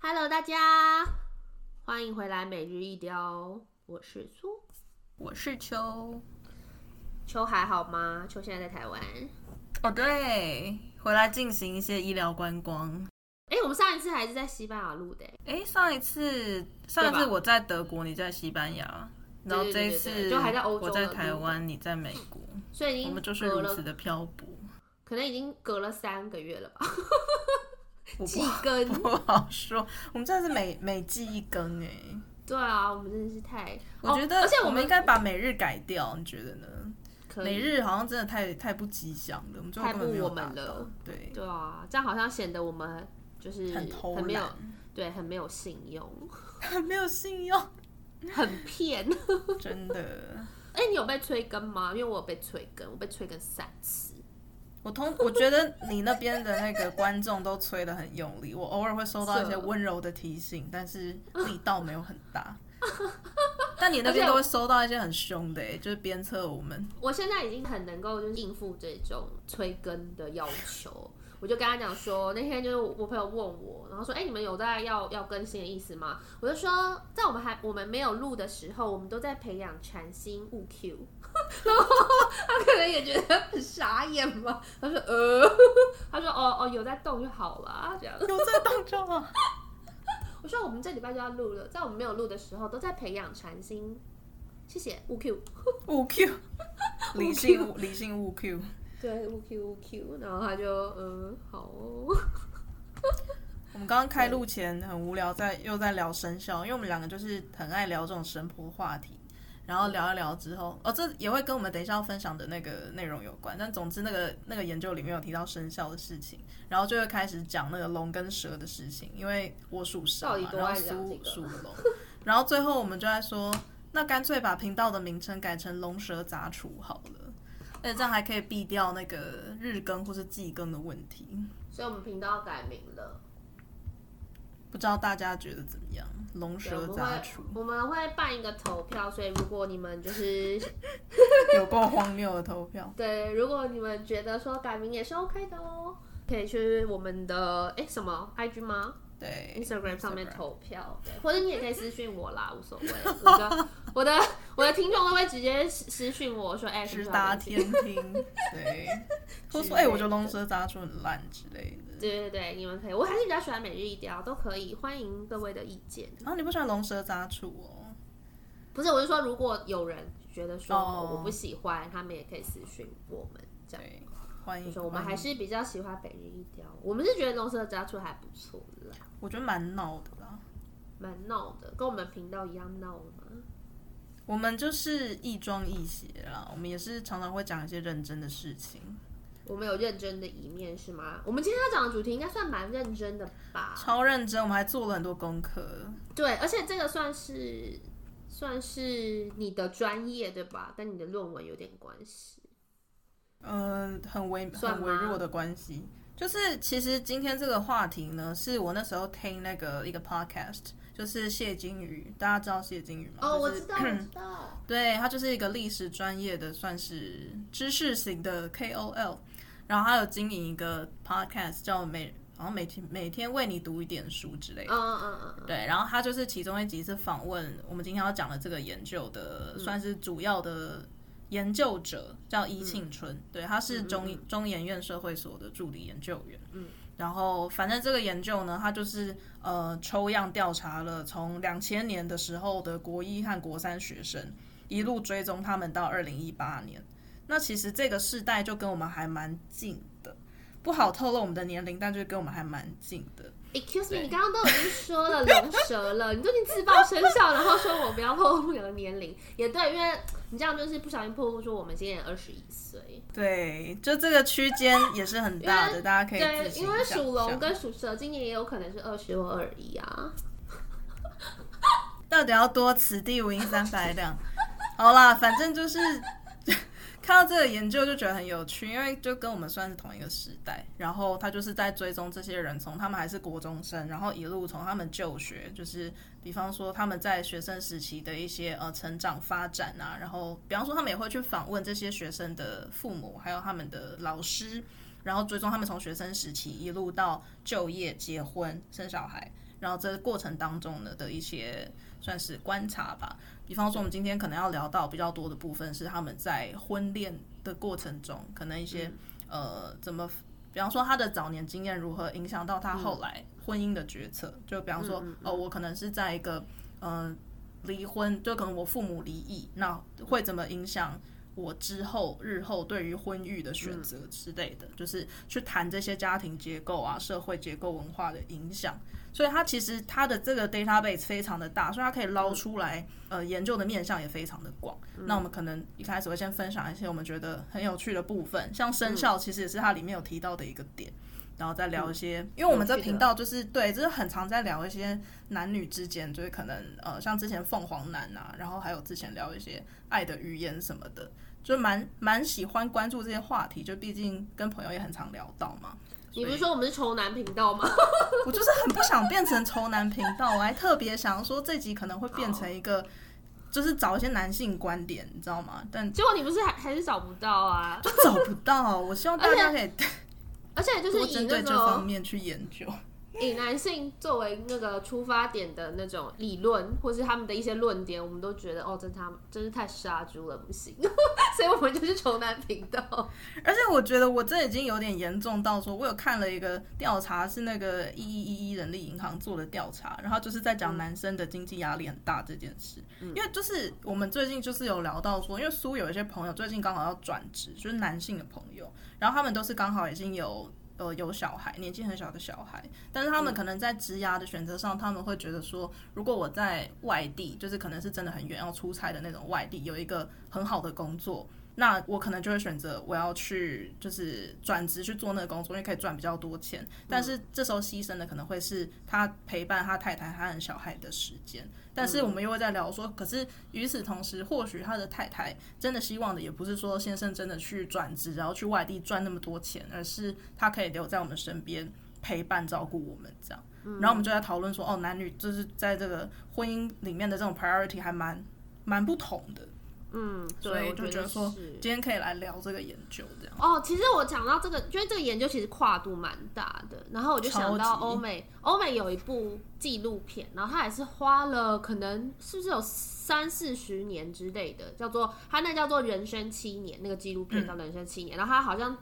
Hello，大家欢迎回来每日一雕，我是苏，我是秋。秋还好吗？秋现在在台湾。哦，对，回来进行一些医疗观光。哎，我们上一次还是在西班牙录的。哎，上一次上一次我在德国，你在西班牙，然后这一次就还在欧洲，我在台湾，你在美国，所以我们就是如此的漂泊。可能已经隔了三个月了吧？季更不好说，我们真的是每每季一更哎。对啊，我们真的是太……我觉得，而且我们应该把每日改掉，你觉得呢？每日好像真的太太不吉祥了，我们太不我们了。对对啊，这样好像显得我们就是很偷懒，没有对，很没有信用，很没有信用，很骗，真的。哎、欸，你有被催更吗？因为我有被催更，我被催更三次。我通我觉得你那边的那个观众都催得很用力，我偶尔会收到一些温柔的提醒，但是力道没有很大。但你那边都会收到一些很凶的，就是鞭策我们。我现在已经很能够就是应付这种催更的要求，我就跟他讲说，那天就是我朋友问我，然后说，哎、欸，你们有在要要更新的意思吗？我就说，在我们还我们没有录的时候，我们都在培养全新物 Q，然后他可能也觉得很傻眼吧，他说，呃，他说，哦哦，有在动就好了，这样有在动就好。我说我们这礼拜就要录了，在我们没有录的时候，都在培养禅心。谢谢勿 Q，勿 Q，理性理性勿 Q，对勿 Q 勿 Q，然后他就嗯好哦。我们刚刚开录前很无聊在，在又在聊生肖，因为我们两个就是很爱聊这种神婆话题。然后聊一聊之后，哦，这也会跟我们等一下要分享的那个内容有关。但总之，那个那个研究里面有提到生肖的事情，然后就会开始讲那个龙跟蛇的事情。因为我属蛇嘛，然后苏属龙，然后最后我们就在说，那干脆把频道的名称改成“龙蛇杂处”好了，而且这样还可以避掉那个日更或是季更的问题。所以我们频道改名了。不知道大家觉得怎么样？龙蛇杂处，我们会办一个投票，所以如果你们就是 有够荒谬的投票，对，如果你们觉得说改名也是 OK 的哦，可以去我们的哎什么 IG 吗？对，Instagram 上面投票，对，或者你也可以私信我啦，无所谓。我的 我的我的听众都会直接私私信我说，哎，直达天听，对，或说哎，我觉得龙蛇杂出很烂之类的。对对对，你们可以，我还是比较喜欢每日一雕，都可以，欢迎各位的意见。然后、啊、你不喜欢龙蛇杂处哦？不是，我是说，如果有人觉得说我不喜欢，哦、他们也可以私信我们，这样欢迎。说我们还是比较喜欢每日一雕，我们是觉得龙蛇杂处还不错啦。我觉得蛮闹的啦，蛮闹的，跟我们频道一样闹吗？我们就是亦庄亦谐啦，我们也是常常会讲一些认真的事情。我们有认真的一面是吗？我们今天要讲的主题应该算蛮认真的吧？超认真，我们还做了很多功课。对，而且这个算是算是你的专业对吧？跟你的论文有点关系。嗯、呃，很微很微弱的关系。就是其实今天这个话题呢，是我那时候听那个一个 podcast，就是谢金鱼，大家知道谢金鱼吗？哦，就是、我知道，我知道。对，他就是一个历史专业的，算是知识型的 KOL。然后他有经营一个 podcast，叫每然后每天每天为你读一点书之类的。嗯嗯嗯。对，然后他就是其中一集是访问我们今天要讲的这个研究的，嗯、算是主要的研究者，叫伊庆春。嗯、对，他是中、嗯、中研院社会所的助理研究员。嗯。然后反正这个研究呢，他就是呃抽样调查了从两千年的时候的国一和国三学生，一路追踪他们到二零一八年。那其实这个世代就跟我们还蛮近的，不好透露我们的年龄，但就跟我们还蛮近的。Excuse me，你刚刚都已经说了龙蛇了，你最近自报生肖，然后说我不要破露我的年龄，也对，因为你这样就是不小心破露说我们今年二十一岁。对，就这个区间也是很大的，大家可以对，因为属龙跟属蛇今年也有可能是二十或二一啊。到底要多此地无银三百两？好啦，反正就是。看到这个研究就觉得很有趣，因为就跟我们算是同一个时代，然后他就是在追踪这些人，从他们还是国中生，然后一路从他们就学，就是比方说他们在学生时期的一些呃成长发展啊，然后比方说他们也会去访问这些学生的父母，还有他们的老师，然后追踪他们从学生时期一路到就业、结婚、生小孩，然后这过程当中呢的一些算是观察吧。比方说，我们今天可能要聊到比较多的部分是他们在婚恋的过程中，可能一些、嗯、呃怎么，比方说他的早年经验如何影响到他后来婚姻的决策。嗯、就比方说，哦，我可能是在一个嗯离婚，就可能我父母离异，那会怎么影响我之后日后对于婚育的选择之类的，嗯、就是去谈这些家庭结构啊、社会结构、文化的影响。所以它其实它的这个 database 非常的大，所以它可以捞出来，呃，研究的面向也非常的广。嗯、那我们可能一开始会先分享一些我们觉得很有趣的部分，像生肖其实也是它里面有提到的一个点，然后再聊一些，嗯、因为我们这频道就是对，就是很常在聊一些男女之间，就是可能呃，像之前凤凰男啊，然后还有之前聊一些爱的语言什么的，就蛮蛮喜欢关注这些话题，就毕竟跟朋友也很常聊到嘛。你不是说我们是仇男频道吗？我就是很不想变成仇男频道，我还特别想说这集可能会变成一个，就是找一些男性观点，你知道吗？但结果你不是还还是找不到啊？就找不到。我希望大家可以，而且就是针对这方面去研究。以男性作为那个出发点的那种理论，或是他们的一些论点，我们都觉得哦，真他真是太杀猪了，不行，所以我们就是仇男频道。而且我觉得我这已经有点严重到说，我有看了一个调查，是那个一一一一人力银行做的调查，然后就是在讲男生的经济压力很大这件事。嗯、因为就是我们最近就是有聊到说，因为苏有一些朋友最近刚好要转职，就是男性的朋友，然后他们都是刚好已经有。呃，有小孩，年纪很小的小孩，但是他们可能在职涯的选择上，他们会觉得说，如果我在外地，就是可能是真的很远要出差的那种外地，有一个很好的工作。那我可能就会选择我要去，就是转职去做那个工作，因为可以赚比较多钱。但是这时候牺牲的可能会是他陪伴他太太、他和小孩的时间。但是我们又会在聊说，可是与此同时，或许他的太太真的希望的也不是说先生真的去转职，然后去外地赚那么多钱，而是他可以留在我们身边陪伴照顾我们这样。然后我们就在讨论说，哦，男女就是在这个婚姻里面的这种 priority 还蛮蛮不同的。嗯，所以我就觉得说，今天可以来聊这个研究这样。哦，其实我讲到这个，因为这个研究其实跨度蛮大的，然后我就想到欧美，欧美有一部纪录片，然后他也是花了可能是不是有三四十年之类的，叫做他那叫做《人生七年》，那个纪录片叫《人生七年》，嗯，然后他好像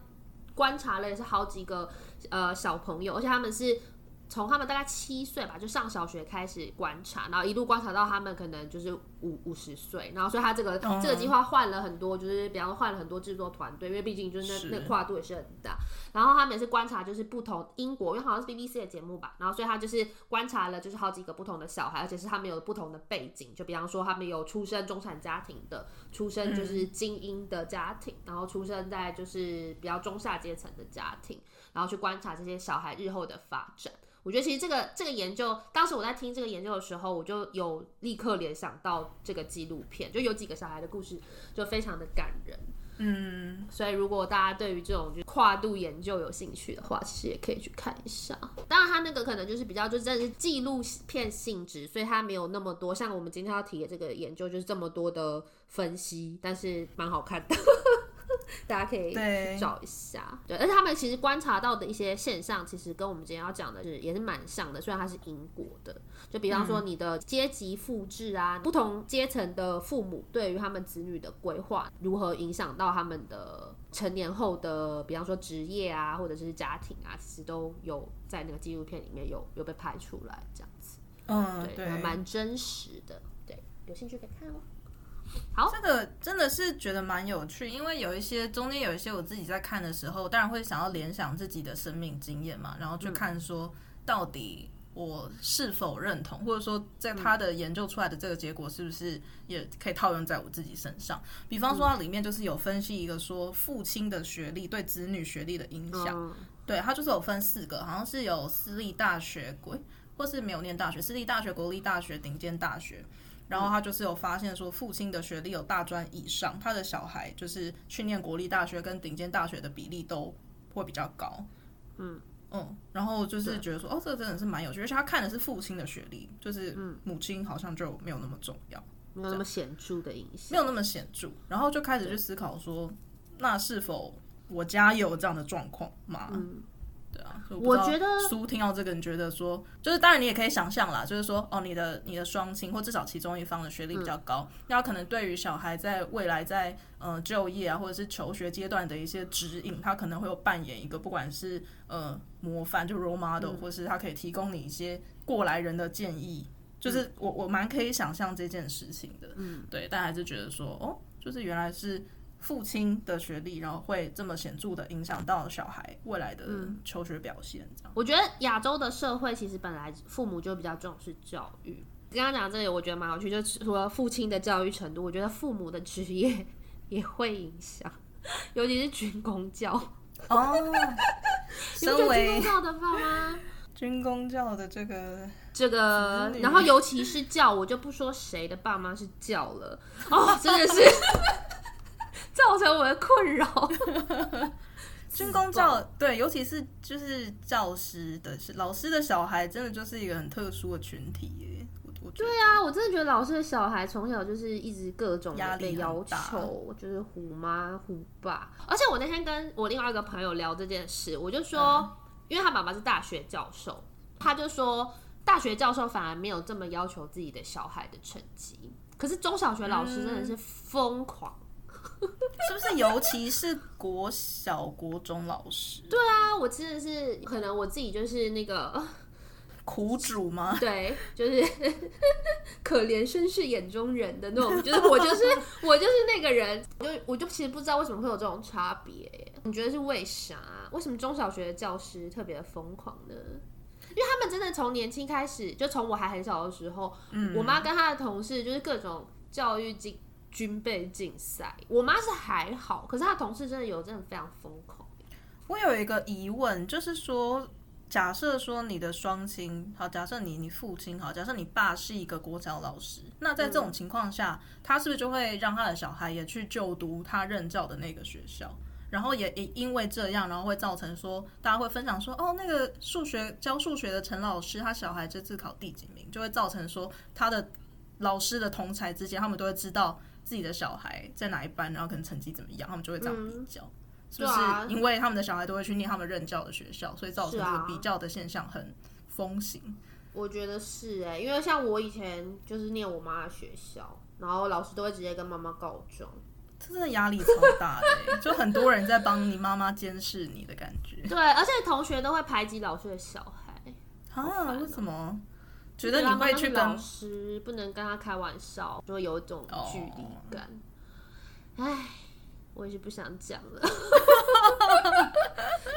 观察了也是好几个呃小朋友，而且他们是。从他们大概七岁吧，就上小学开始观察，然后一路观察到他们可能就是五五十岁，然后所以他这个、嗯、这个计划换了很多，就是比方说换了很多制作团队，因为毕竟就是那是那跨度也是很大。然后他们也是观察就是不同英国，因为好像是 BBC 的节目吧，然后所以他就是观察了就是好几个不同的小孩，而且是他们有不同的背景，就比方说他们有出生中产家庭的，出生就是精英的家庭，嗯、然后出生在就是比较中下阶层的家庭，然后去观察这些小孩日后的发展。我觉得其实这个这个研究，当时我在听这个研究的时候，我就有立刻联想到这个纪录片，就有几个小孩的故事，就非常的感人。嗯，所以如果大家对于这种就跨度研究有兴趣的话，其实也可以去看一下。当然，它那个可能就是比较就真的是纪录片性质，所以它没有那么多像我们今天要提的这个研究，就是这么多的分析，但是蛮好看的。大家可以去找一下，对，对，而且他们其实观察到的一些现象，其实跟我们今天要讲的是也是蛮像的，虽然它是英国的，就比方说你的阶级复制啊，嗯、不同阶层的父母对于他们子女的规划，如何影响到他们的成年后的，比方说职业啊，或者是家庭啊，其实都有在那个纪录片里面有有被拍出来，这样子，嗯，对，蛮真实的，对，有兴趣可以看哦。好，这个真的是觉得蛮有趣，因为有一些中间有一些我自己在看的时候，当然会想要联想自己的生命经验嘛，然后去看说到底我是否认同，或者说在他的研究出来的这个结果是不是也可以套用在我自己身上。比方说，它里面就是有分析一个说父亲的学历对子女学历的影响，对，它就是有分四个，好像是有私立大学，国或是没有念大学，私立大学、国立大学、顶尖大学。然后他就是有发现说，父亲的学历有大专以上，他的小孩就是去念国立大学跟顶尖大学的比例都会比较高。嗯嗯，然后就是觉得说，哦，这个真的是蛮有趣，而且他看的是父亲的学历，就是母亲好像就没有那么重要，没有那么显著的影响，没有那么显著。然后就开始去思考说，那是否我家也有这样的状况吗？嗯。我觉得书听到这个，你觉得说，就是当然你也可以想象啦，就是说，哦，你的你的双亲或至少其中一方的学历比较高，那、嗯、可能对于小孩在未来在呃就业啊或者是求学阶段的一些指引，他可能会有扮演一个不管是呃模范就 role model，、嗯、或是他可以提供你一些过来人的建议，就是我我蛮可以想象这件事情的，嗯，对，但还是觉得说，哦，就是原来是。父亲的学历，然后会这么显著的影响到小孩未来的求学表现，这样。我觉得亚洲的社会其实本来父母就比较重视教育。刚刚讲这里，我觉得蛮有趣，就除了父亲的教育程度，我觉得父母的职业也会影响，尤其是军工教。哦，身为军公教的爸妈，军工教的这个这个，然后尤其是教，我就不说谁的爸妈是教了，哦，真的是。造成我的困扰。军工教对，尤其是就是教师的老师的小孩，真的就是一个很特殊的群体耶。我我对啊，我真的觉得老师的小孩从小就是一直各种压力要求，就是虎妈虎爸。而且我那天跟我另外一个朋友聊这件事，我就说，嗯、因为他爸爸是大学教授，他就说大学教授反而没有这么要求自己的小孩的成绩，可是中小学老师真的是疯狂。嗯 是不是？尤其是国小、国中老师。对啊，我真的是可能我自己就是那个 苦主吗？对，就是可怜绅士眼中人的那种，就是我就是我就是那个人，我就我就其实不知道为什么会有这种差别。你觉得是为啥？为什么中小学的教师特别的疯狂呢？因为他们真的从年轻开始，就从我还很小的时候，嗯，我妈跟她的同事就是各种教育经。军备竞赛，我妈是还好，可是她同事真的有，真的非常疯狂。我有一个疑问，就是说，假设说你的双亲，好，假设你你父亲，好，假设你爸是一个国小老师，那在这种情况下，他是不是就会让他的小孩也去就读他任教的那个学校？然后也也因为这样，然后会造成说，大家会分享说，哦，那个数学教数学的陈老师，他小孩这次考第几名，就会造成说，他的老师的同侪之间，他们都会知道。自己的小孩在哪一班，然后可能成绩怎么样，他们就会这样比较，嗯、是不是？因为他们的小孩都会去念他们任教的学校，所以造成这个比较的现象很风行。我觉得是哎、欸，因为像我以前就是念我妈的学校，然后老师都会直接跟妈妈告状，这真的压力超大的、欸，就很多人在帮你妈妈监视你的感觉。对，而且同学都会排挤老师的小孩啊？为什么？觉得你会去跟老师不能跟他开玩笑，就会有一种距离感。哎、oh.，我也是不想讲了，因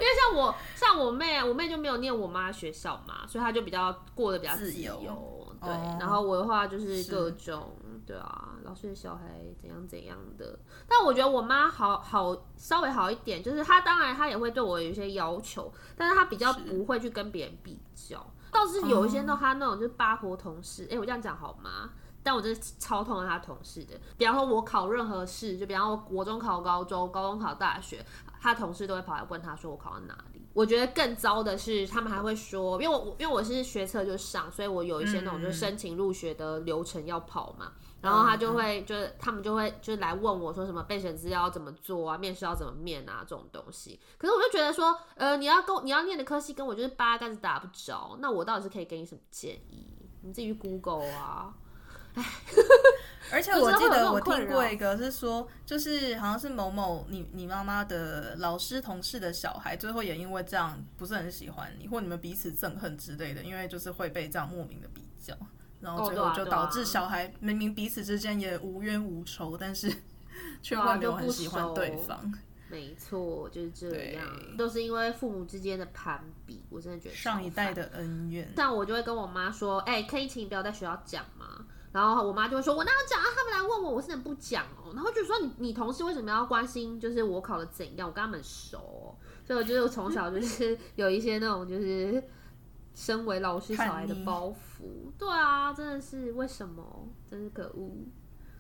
为像我像我妹啊，我妹就没有念我妈学校嘛，所以她就比较过得比较自由。自由对，oh. 然后我的话就是各种对啊，老师的小孩怎样怎样的。但我觉得我妈好好稍微好一点，就是她当然她也会对我有一些要求，但是她比较不会去跟别人比较。倒是有一些那他那种就是八婆同事，哎、欸，我这样讲好吗？但我真的超痛恨他同事的。比方说，我考任何试，就比方说国中考高中，高中考大学，他同事都会跑来问他说我考到哪里。我觉得更糟的是，他们还会说，因为我因为我是学测就上，所以我有一些那种就是申请入学的流程要跑嘛。然后他就会，就是他们就会，就是来问我说什么备选资料要怎么做啊，面试要怎么面啊，这种东西。可是我就觉得说，呃，你要跟你要念的科系跟我就是八竿子打不着，那我到底是可以给你什么建议？你自己去 Google 啊。哎，而且我记得我听过一个是说，就是好像是某某你你妈妈的老师同事的小孩，最后也因为这样不是很喜欢你，或你们彼此憎恨之类的，因为就是会被这样莫名的比较。然后最后就导致小孩明明彼此之间也无冤无仇，但是 却会没有很喜欢对方。没错，就是这样，都是因为父母之间的攀比。我真的觉得上一代的恩怨。像我就会跟我妈说：“哎、欸，可以请你不要在学校讲吗？”然后我妈就会说：“我哪有讲啊？他们来问我，我是能不讲哦。”然后就说：“你你同事为什么要关心？就是我考的怎样？我跟他们熟、哦，所以我就是从小就是 有一些那种就是。”身为老师小孩的包袱。对啊，真的是为什么？真是可恶！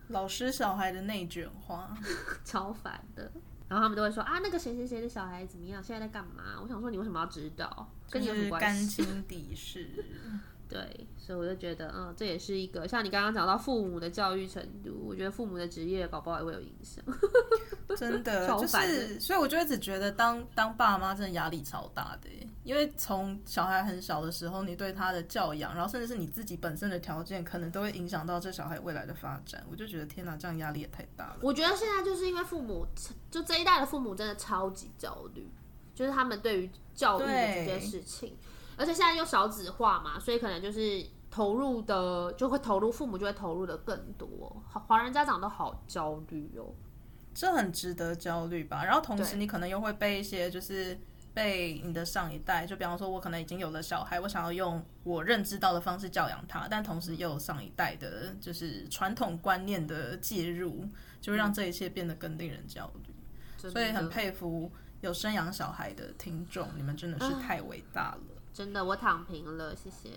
老师小孩的内卷化，超烦的。然后他们都会说啊，那个谁谁谁的小孩怎么样？现在在干嘛？我想说，你为什么要知道？跟你有什么关系？干心底事。对，所以我就觉得，嗯，这也是一个像你刚刚讲到父母的教育程度，我觉得父母的职业搞不好也会有影响。真的，就是，所以我就一直觉得当当爸妈真的压力超大的，因为从小孩很小的时候，你对他的教养，然后甚至是你自己本身的条件，可能都会影响到这小孩未来的发展。我就觉得天哪，这样压力也太大了。我觉得现在就是因为父母，就这一代的父母真的超级焦虑，就是他们对于教育的这件事情。而且现在又少子化嘛，所以可能就是投入的就会投入，父母就会投入的更多。华人家长都好焦虑哦，这很值得焦虑吧？然后同时你可能又会被一些就是被你的上一代，就比方说我可能已经有了小孩，我想要用我认知到的方式教养他，但同时又有上一代的就是传统观念的介入，就会让这一切变得更令人焦虑。嗯。所以很佩服有生养小孩的听众，你们真的是太伟大了。真的，我躺平了，谢谢。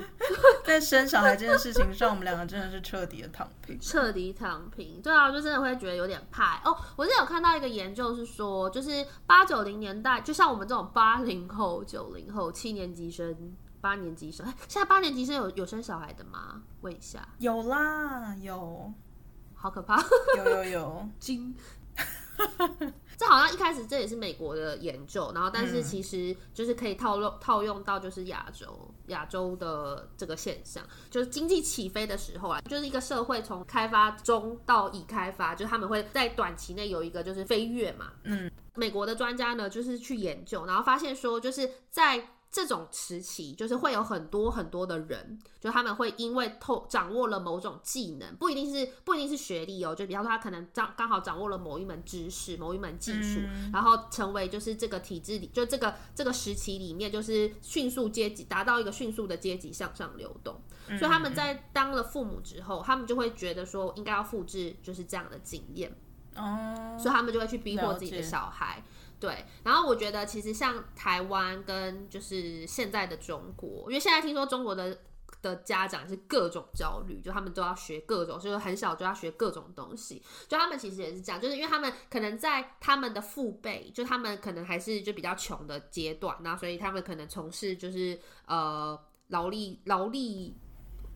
在生小孩这件事情上，我们两个真的是彻底的躺平，彻底躺平。对啊，就真的会觉得有点怕哦。我之前有看到一个研究是说，就是八九零年代，就像我们这种八零后、九零后、七年级生、八年级生，现在八年级生有有生小孩的吗？问一下。有啦，有。好可怕。有有有。金。这好像一开始这也是美国的研究，然后但是其实就是可以套用套用到就是亚洲亚洲的这个现象，就是经济起飞的时候啊，就是一个社会从开发中到已开发，就是他们会在短期内有一个就是飞跃嘛。嗯，美国的专家呢就是去研究，然后发现说就是在。这种时期就是会有很多很多的人，就他们会因为透掌握了某种技能，不一定是不一定是学历哦，就比方说他可能刚刚好掌握了某一门知识、某一门技术，嗯，然后成为就是这个体制里，就这个这个时期里面，就是迅速阶级达到一个迅速的阶级向上流动，嗯，所以他们在当了父母之后，他们就会觉得说应该要复制就是这样的经验，哦，所以他们就会去逼迫自己的小孩。对，然后我觉得其实像台湾跟就是现在的中国，因为现在听说中国的的家长是各种焦虑，就他们都要学各种，就是很小就要学各种东西，就他们其实也是这样，就是因为他们可能在他们的父辈，就他们可能还是就比较穷的阶段，然后所以他们可能从事就是呃劳力劳力。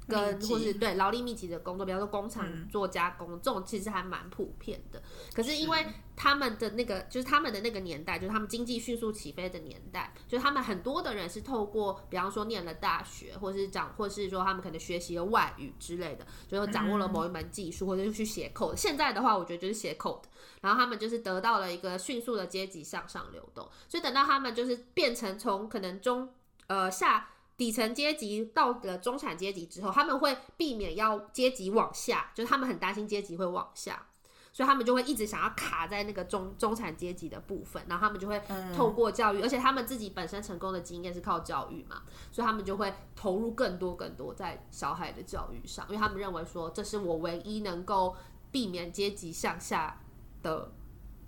跟或是对劳力密集的工作，比方说工厂做加工，嗯，这种其实还蛮普遍的。可是因为他们的那个，就是他们的那个年代，就是他们经济迅速起飞的年代，就是他们很多的人是透过，比方说念了大学，或是讲，或是说他们可能学习了外语之类的，就是掌握了某一门技术，或者是去写 code。现在的话，我觉得就是写 code，然后他们就是得到了一个迅速的阶级向上流动。所以等到他们就是变成从可能中呃下。底层阶级到了中产阶级之后，他们会避免要阶级往下，就是他们很担心阶级会往下，所以他们就会一直想要卡在那个中中产阶级的部分，然后他们就会透过教育，而且他们自己本身成功的经验是靠教育嘛，所以他们就会投入更多更多在小孩的教育上，因为他们认为说这是我唯一能够避免阶级向下的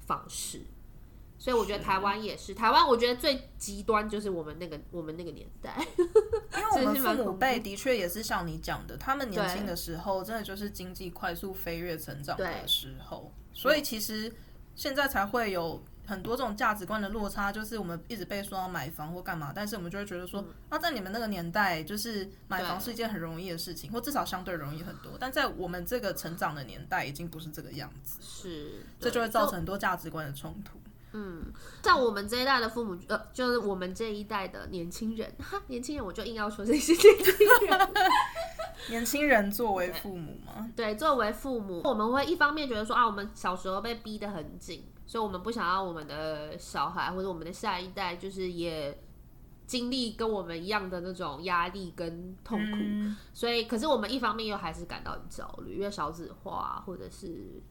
方式。所以我觉得台湾也是，是台湾我觉得最极端就是我们那个我们那个年代，因为我们 父母辈的确也是像你讲的，他们年轻的时候真的就是经济快速飞跃成长的时候，所以其实现在才会有很多这种价值观的落差，就是我们一直被说要买房或干嘛，但是我们就会觉得说，那、嗯。啊、在你们那个年代，就是买房是一件很容易的事情，或至少相对容易很多，但在我们这个成长的年代，已经不是这个样子，是，这就会造成很多价值观的冲突。嗯，像我们这一代的父母，呃，就是我们这一代的年轻人，哈，年轻人我就硬要说这些年轻人，年轻人作为父母嘛，对，作为父母，我们会一方面觉得说啊，我们小时候被逼得很紧，所以我们不想要我们的小孩或者我们的下一代，就是也经历跟我们一样的那种压力跟痛苦，嗯，所以，可是我们一方面又还是感到很焦虑，因为少子化或者是。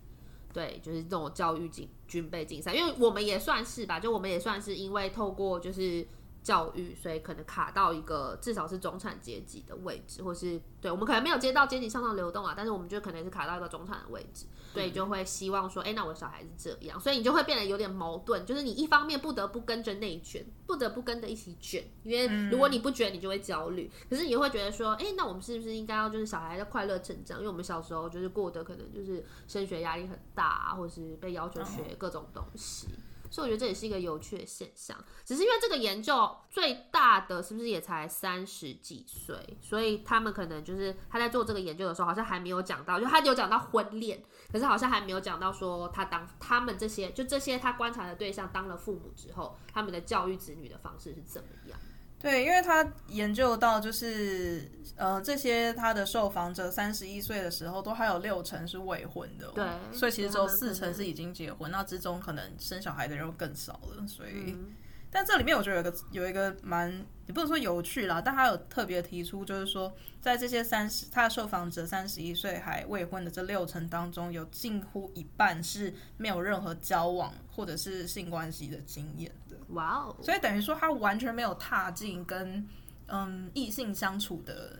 对，就是这种教育竞军备竞赛，因为我们也算是吧，就我们也算是因为透过就是教育，所以可能卡到一个至少是中产阶级的位置，或是对我们可能没有接到阶级向上流动啊，但是我们就可能是卡到一个中产的位置，所以就会希望说，哎、欸，那我的小孩是这样，所以你就会变得有点矛盾，就是你一方面不得不跟着内卷，不得不跟着一起卷，因为如果你不卷，你就会焦虑，可是你又会觉得说，哎、欸，那我们是不是应该要就是小孩的快乐成长？因为我们小时候就是过得可能就是升学压力很大啊，或是被要求学各种东西。所以我觉得这也是一个有趣的现象，只是因为这个研究最大的是不是也才三十几岁，所以他们可能就是他在做这个研究的时候，好像还没有讲到，就他有讲到婚恋，可是好像还没有讲到说他当他们这些就这些他观察的对象当了父母之后，他们的教育子女的方式是怎么样。对，因为他研究到，就是呃，这些他的受访者三十一岁的时候，都还有六成是未婚的，对，所以其实只有四成是已经结婚，那之中可能生小孩的人更少了，所以。嗯但这里面我觉得有一个有一个蛮，也不能说有趣啦，但他有特别提出，就是说在这些三十他的受访者三十一岁还未婚的这六成当中，有近乎一半是没有任何交往或者是性关系的经验的。哇哦！所以等于说他完全没有踏进跟嗯异性相处的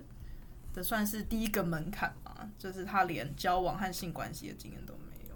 的算是第一个门槛嘛，就是他连交往和性关系的经验都没有。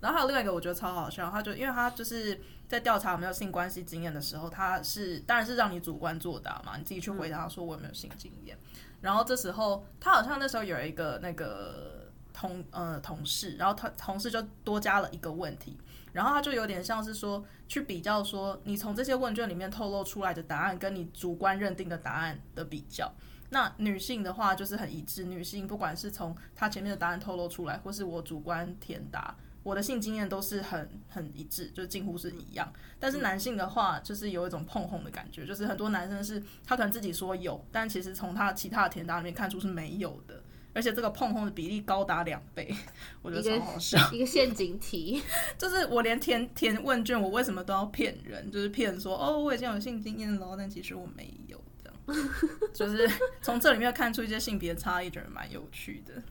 然后还有另外一个我觉得超好笑，他就因为他就是。在调查有没有性关系经验的时候，他是当然是让你主观作答嘛，你自己去回答说我有没有性经验。然后这时候他好像那时候有一个那个同呃同事，然后他同事就多加了一个问题，然后他就有点像是说去比较说你从这些问卷里面透露出来的答案跟你主观认定的答案的比较。那女性的话就是很一致，女性不管是从她前面的答案透露出来，或是我主观填答。我的性经验都是很很一致，就近乎是一样。但是男性的话，就是有一种碰红的感觉，就是很多男生是他可能自己说有，但其实从他其他的填答里面看出是没有的，而且这个碰碰的比例高达两倍，我觉得超好笑。一个，陷阱题，就是我连填填问卷，我为什么都要骗人？就是骗说哦，我已经有性经验了，但其实我没有，这样。就是从这里面看出一些性别差异，觉得蛮有趣的。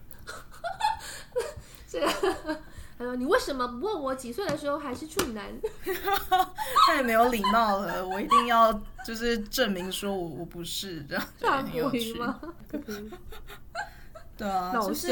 这个。你为什么不问我几岁的时候还是处男？太没有礼貌了！我一定要就是证明说我我不是这样，这样很有趣吗？对啊，就是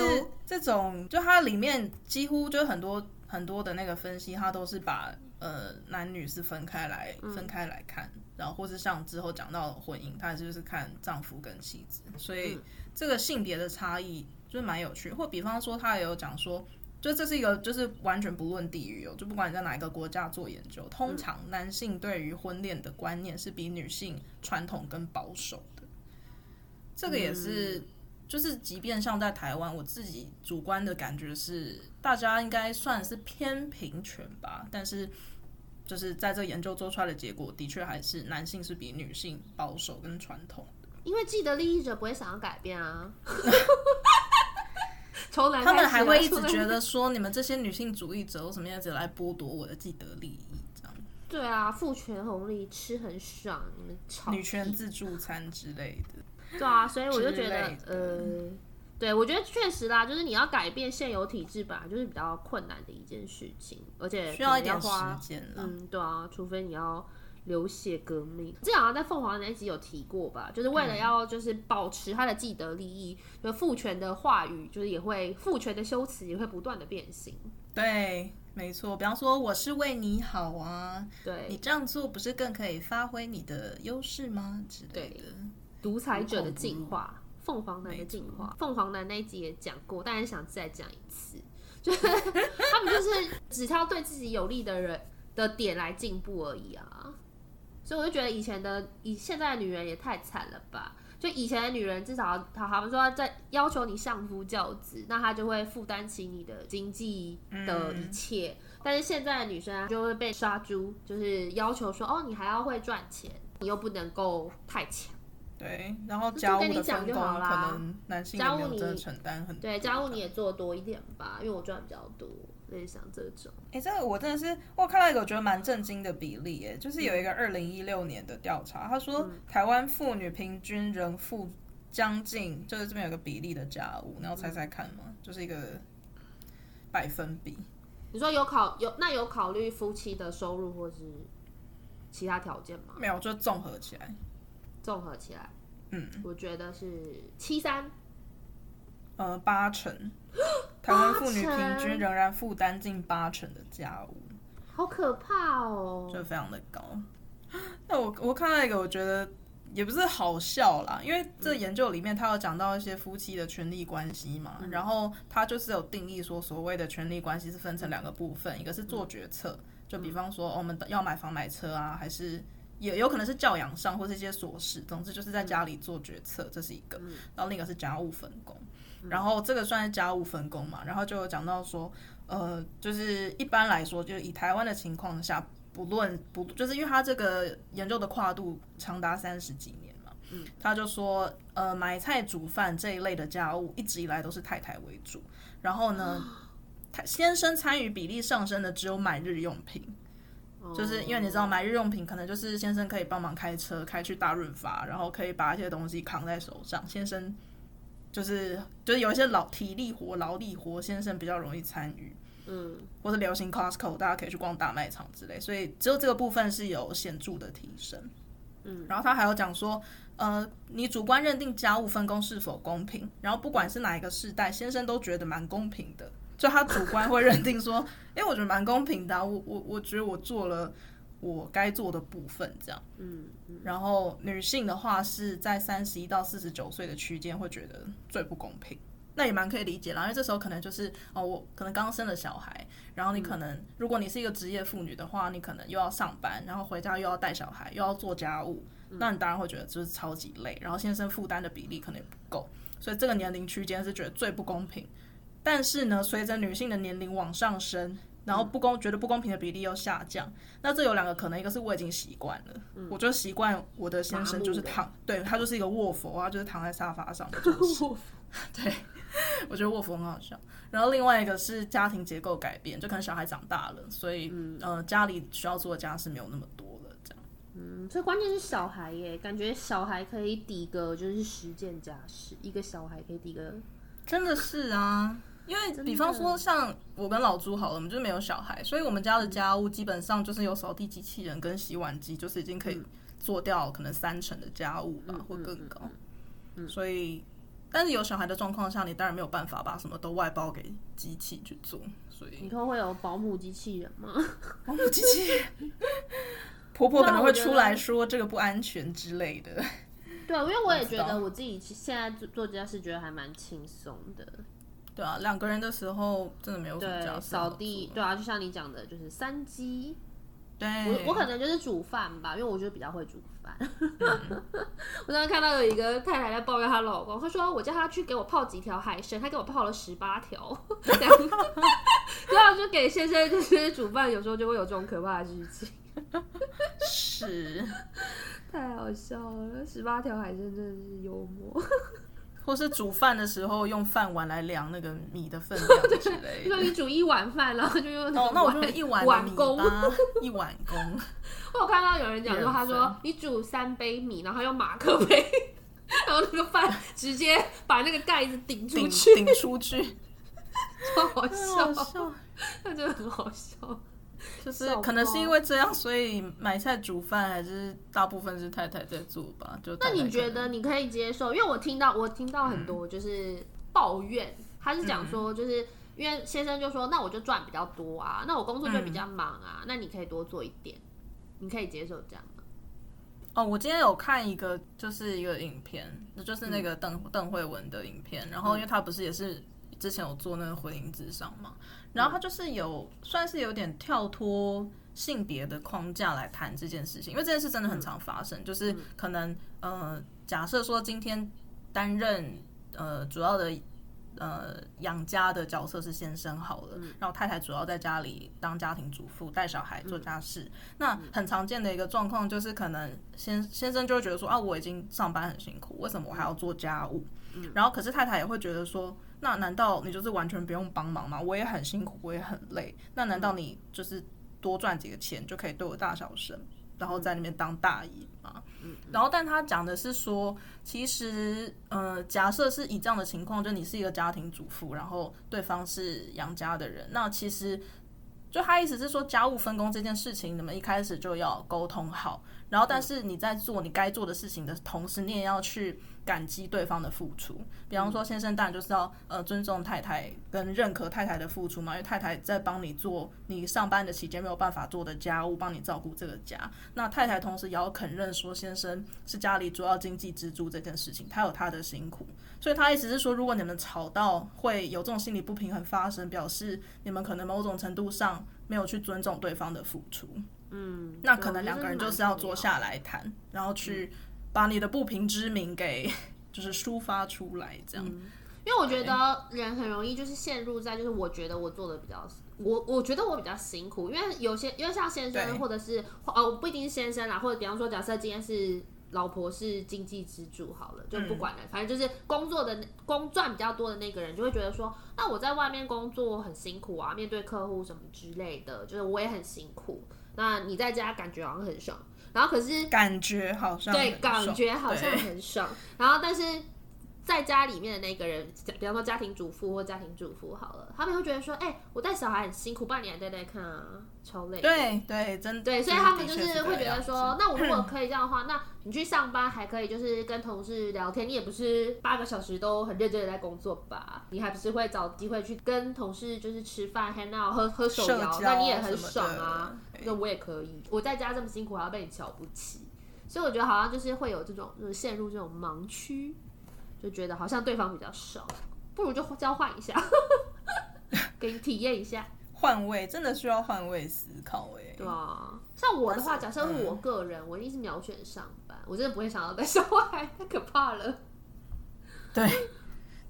这种，就它里面几乎就很多很多的那个分析，它都是把呃男女是分开来分开来看，嗯、然后或是像之后讲到婚姻，它就是看丈夫跟妻子，所以这个性别的差异就是蛮有趣。或比方说，他也有讲说。就这是一个，就是完全不论地域哦，就不管你在哪一个国家做研究，通常男性对于婚恋的观念是比女性传统跟保守的。这个也是，就是即便像在台湾，我自己主观的感觉是，大家应该算是偏平权吧。但是，就是在这个研究做出来的结果，的确还是男性是比女性保守跟传统的。因为既得利益者不会想要改变啊。从他们还会一直觉得说，你们这些女性主义者为什么要来剥夺我的既得利益？这样对啊，父权红利吃很爽，你们女权自助餐之类的。对啊，所以我就觉得，呃，对我觉得确实啦，就是你要改变现有体制吧，就是比较困难的一件事情，而且需要一点时间。嗯，对啊，除非你要。流血革命，这好像在凤凰那一集有提过吧？就是为了要就是保持他的既得利益，就父权的话语，就是也会父权的修辞也会不断的变形。对，没错。比方说，我是为你好啊，对，你这样做不是更可以发挥你的优势吗？之类的。独裁者的进化，凤凰男的进化，凤凰男那一集也讲过，但是想再讲一次，就是他们就是只挑对自己有利的人的点来进步而已啊。所以我就觉得以前的以现在的女人也太惨了吧？就以前的女人至少她好像说在要求你相夫教子，那她就会负担起你的经济的一切。嗯、但是现在的女生就会被杀猪，就是要求说哦，你还要会赚钱，你又不能够太强。对，然后家务的分工可能男性也没有真的承担很多。对，家务你也做多一点吧，因为我赚比较多。类似像这种，哎、欸，这个我真的是我看到一个我觉得蛮震惊的比例，哎，就是有一个二零一六年的调查，他说台湾妇女平均人负将近，就是这边有个比例的家务，然后猜猜看嘛，就是一个百分比。你说有考有那有考虑夫妻的收入或是？其他条件吗？没有，就综合起来。综合起来，嗯，我觉得是七三，呃，八成，台湾妇女平均仍然负担近八成的家务，好可怕哦，就非常的高。那我我看到一个，我觉得也不是好笑啦，因为这研究里面他有讲到一些夫妻的权利关系嘛，嗯、然后他就是有定义说，所谓的权利关系是分成两个部分，一个是做决策，就比方说、哦、我们要买房买车啊，还是。也有可能是教养上，或是一些琐事，总之就是在家里做决策，嗯、这是一个。然后另一个是家务分工，嗯、然后这个算是家务分工嘛。然后就有讲到说，呃，就是一般来说，就是以台湾的情况下，不论不，就是因为他这个研究的跨度长达三十几年嘛，嗯，他就说，呃，买菜煮饭这一类的家务一直以来都是太太为主，然后呢，太先生参与比例上升的只有买日用品。就是因为你知道买日用品，可能就是先生可以帮忙开车开去大润发，然后可以把一些东西扛在手上。先生就是就是有一些劳体力活、劳力活，先生比较容易参与。嗯，或是流行 Costco，大家可以去逛大卖场之类，所以只有这个部分是有显著的提升。嗯，然后他还有讲说，呃，你主观认定家务分工是否公平，然后不管是哪一个世代，先生都觉得蛮公平的。就他主观会认定说，哎、欸，我觉得蛮公平的、啊，我我我觉得我做了我该做的部分，这样。嗯。然后女性的话是在三十一到四十九岁的区间会觉得最不公平，那也蛮可以理解啦，因为这时候可能就是哦，我可能刚生了小孩，然后你可能、嗯、如果你是一个职业妇女的话，你可能又要上班，然后回家又要带小孩，又要做家务，嗯、那你当然会觉得就是超级累，然后先生负担的比例可能也不够，所以这个年龄区间是觉得最不公平。但是呢，随着女性的年龄往上升，然后不公、嗯、觉得不公平的比例又下降，那这有两个可能，一个是我已经习惯了，嗯、我就习惯我的先生就是躺，对，他就是一个卧佛啊，就是躺在沙发上的就是。对，我觉得卧佛很好笑。然后另外一个是家庭结构改变，就可能小孩长大了，所以、嗯、呃家里需要做的家事没有那么多了，这样。嗯，所以关键是小孩耶，感觉小孩可以抵个就是十件家事，一个小孩可以抵个，真的是啊。因为比方说像我跟老朱好了，我们就没有小孩，所以我们家的家务基本上就是有扫地机器人跟洗碗机，就是已经可以做掉可能三成的家务吧，或更高。所以，但是有小孩的状况下，你当然没有办法把什么都外包给机器去做。所以，以后会有保姆机器人吗？保姆机器人，婆婆可能会出来说这个不安全之类的。对，因为我也觉得我自己现在做做家事觉得还蛮轻松的。对啊，两个人的时候真的没有什么家事。扫地，对啊，就像你讲的，就是三鸡。对，我我可能就是煮饭吧，因为我觉得比较会煮饭。嗯、我刚刚看到有一个太太在抱怨她老公，她说我叫他去给我泡几条海参，他给我泡了十八条。对啊，就给先生就是煮饭，有时候就会有这种可怕的剧情。是，太好笑了，十八条海参真的是幽默。或是煮饭的时候用饭碗来量那个米的分量之类的，就说你煮一碗饭，然后就用那哦，那我就一碗碗公，一碗公。我有看到有人讲说，他说你煮三杯米，然后用马克杯，然后那个饭直接把那个盖子顶出去，顶出去，超好笑，那真的很好笑。就是可能是因为这样，所以买菜煮饭还是大部分是太太在做吧。就那你觉得你可以接受？因为我听到我听到很多就是抱怨，嗯、他是讲说就是因为先生就说，那我就赚比较多啊，那我工作就比较忙啊，嗯、那你可以多做一点，你可以接受这样吗？哦，我今天有看一个就是一个影片，就是那个邓邓慧文的影片，然后因为他不是也是之前有做那个婚姻智商嘛。然后他就是有算是有点跳脱性别的框架来谈这件事情，因为这件事真的很常发生，就是可能呃假设说今天担任呃主要的呃养家的角色是先生好了，然后太太主要在家里当家庭主妇带小孩做家事，那很常见的一个状况就是可能先先生就会觉得说啊我已经上班很辛苦，为什么我还要做家务？然后可是太太也会觉得说。那难道你就是完全不用帮忙吗？我也很辛苦，我也很累。那难道你就是多赚几个钱就可以对我大小声，然后在那边当大爷吗？嗯。然后，但他讲的是说，其实，呃，假设是以这样的情况，就你是一个家庭主妇，然后对方是养家的人，那其实就他意思是说，家务分工这件事情，你们一开始就要沟通好。然后，但是你在做你该做的事情的同时，你也要去感激对方的付出。比方说，先生当然就是要呃尊重太太跟认可太太的付出嘛，因为太太在帮你做你上班的期间没有办法做的家务，帮你照顾这个家。那太太同时也要肯认说，先生是家里主要经济支柱这件事情，他有他的辛苦。所以他意思是说，如果你们吵到会有这种心理不平衡发生，表示你们可能某种程度上没有去尊重对方的付出。嗯，那可能两个人就是要坐下来谈，然后去把你的不平之鸣给就是抒发出来，这样。嗯，因为我觉得人很容易就是陷入在就是我觉得我做的比较，我我觉得我比较辛苦，因为有些因为像先生或者是哦不一定是先生啦，或者比方说假设今天是老婆是经济支柱好了，就不管了，反正就是工作的工赚比较多的那个人就会觉得说，那我在外面工作很辛苦啊，面对客户什么之类的，就是我也很辛苦。那你在家感觉好像很爽，然后可是感觉好像对，感觉好像很爽，然后但是在家里面的那个人，比方说家庭主妇或家庭主妇好了，他们会觉得说，哎、欸，我带小孩很辛苦，半年带带看啊，超累。对对，真的对，所以他们就是会觉得说，那我如果 可以这样的话，那你去上班还可以，就是跟同事聊天，你也不是八个小时都很认真的在工作吧？你还不是会找机会去跟同事就是吃饭、hang out、喝喝手摇，那你也很爽啊。那我也可以，我在家这么辛苦还要被你瞧不起，所以我觉得好像就是会有这种，就是陷入这种盲区，就觉得好像对方比较少，不如就交换一下，给你体验一下，换位真的需要换位思考哎。对啊，像我的话，假设是我个人，我一定是秒选上班，我真的不会想要带小孩，太可怕了。对，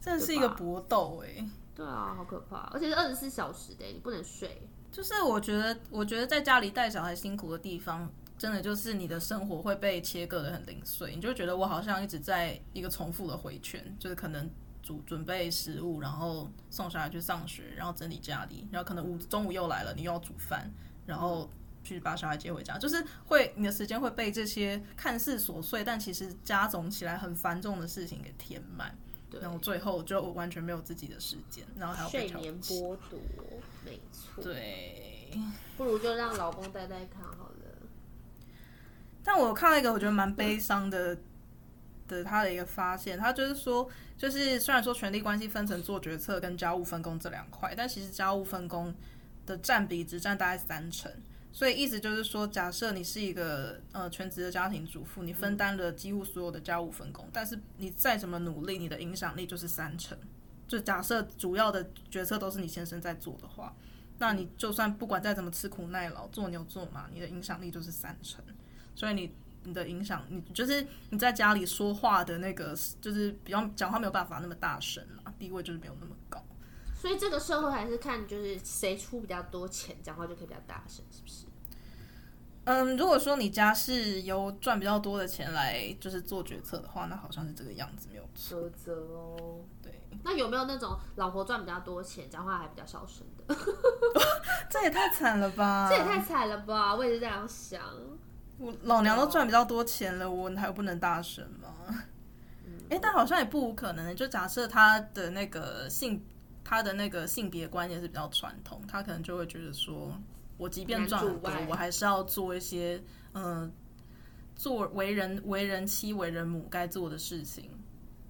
真的是一个搏斗哎。对啊，好可怕，而且是二十四小时的，你不能睡。就是我觉得，我觉得在家里带小孩辛苦的地方，真的就是你的生活会被切割的很零碎，你就觉得我好像一直在一个重复的回圈，就是可能煮准备食物，然后送小孩去上学，然后整理家里，然后可能午中午又来了，你又要煮饭，然后去把小孩接回家，就是会你的时间会被这些看似琐碎，但其实加总起来很繁重的事情给填满。对，然后最后就完全没有自己的时间，然后还要被睡眠剥夺，没错。对，不如就让老公带带看好了。但我看了一个我觉得蛮悲伤的的他的一个发现，他就是说，就是虽然说权力关系分成做决策跟家务分工这两块，但其实家务分工的占比只占大概三成。所以意思就是说，假设你是一个呃全职的家庭主妇，你分担了几乎所有的家务分工，但是你再怎么努力，你的影响力就是三成。就假设主要的决策都是你先生在做的话，那你就算不管再怎么吃苦耐劳，做牛做马，你的影响力就是三成。所以你你的影响，你就是你在家里说话的那个，就是比较讲话没有办法那么大声嘛，地位就是没有那么高。所以这个社会还是看就是谁出比较多钱，讲话就可以比较大声，是不是？嗯，如果说你家是由赚比较多的钱来就是做决策的话，那好像是这个样子，没有苛责哦。对，那有没有那种老婆赚比较多钱，讲话还比较小声的？这也太惨了吧！这也太惨了吧！我也是这样想。我老娘都赚比较多钱了，我还不能大声吗？哎，欸，但好像也不无可能。就假设他的那个性。他的那个性别观念是比较传统，他可能就会觉得说，我即便赚很多，我还是要做一些，嗯、呃，做为人为人妻、为人母该做的事情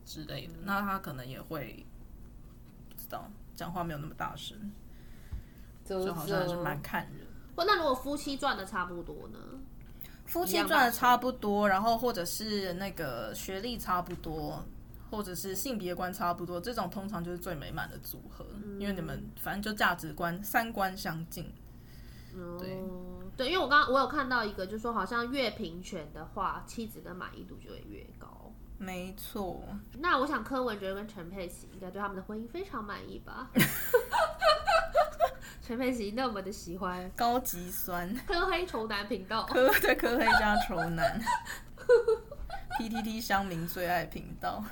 之类的。嗯、那他可能也会不知道，讲话没有那么大声，就好像还是蛮看人。或那如果夫妻赚的差不多呢？夫妻赚的差不多，然后或者是那个学历差不多。或者是性别观差不多，这种通常就是最美满的组合，嗯、因为你们反正就价值观、三观相近。对、嗯、对，因为我刚刚我有看到一个，就是说好像越平权的话，妻子的满意度就会越高。没错。那我想柯文哲跟陈佩琪应该对他们的婚姻非常满意吧？陈佩琪那么的喜欢高级酸科黑仇男频道，科对科黑加仇男，PTT 乡民最爱频道。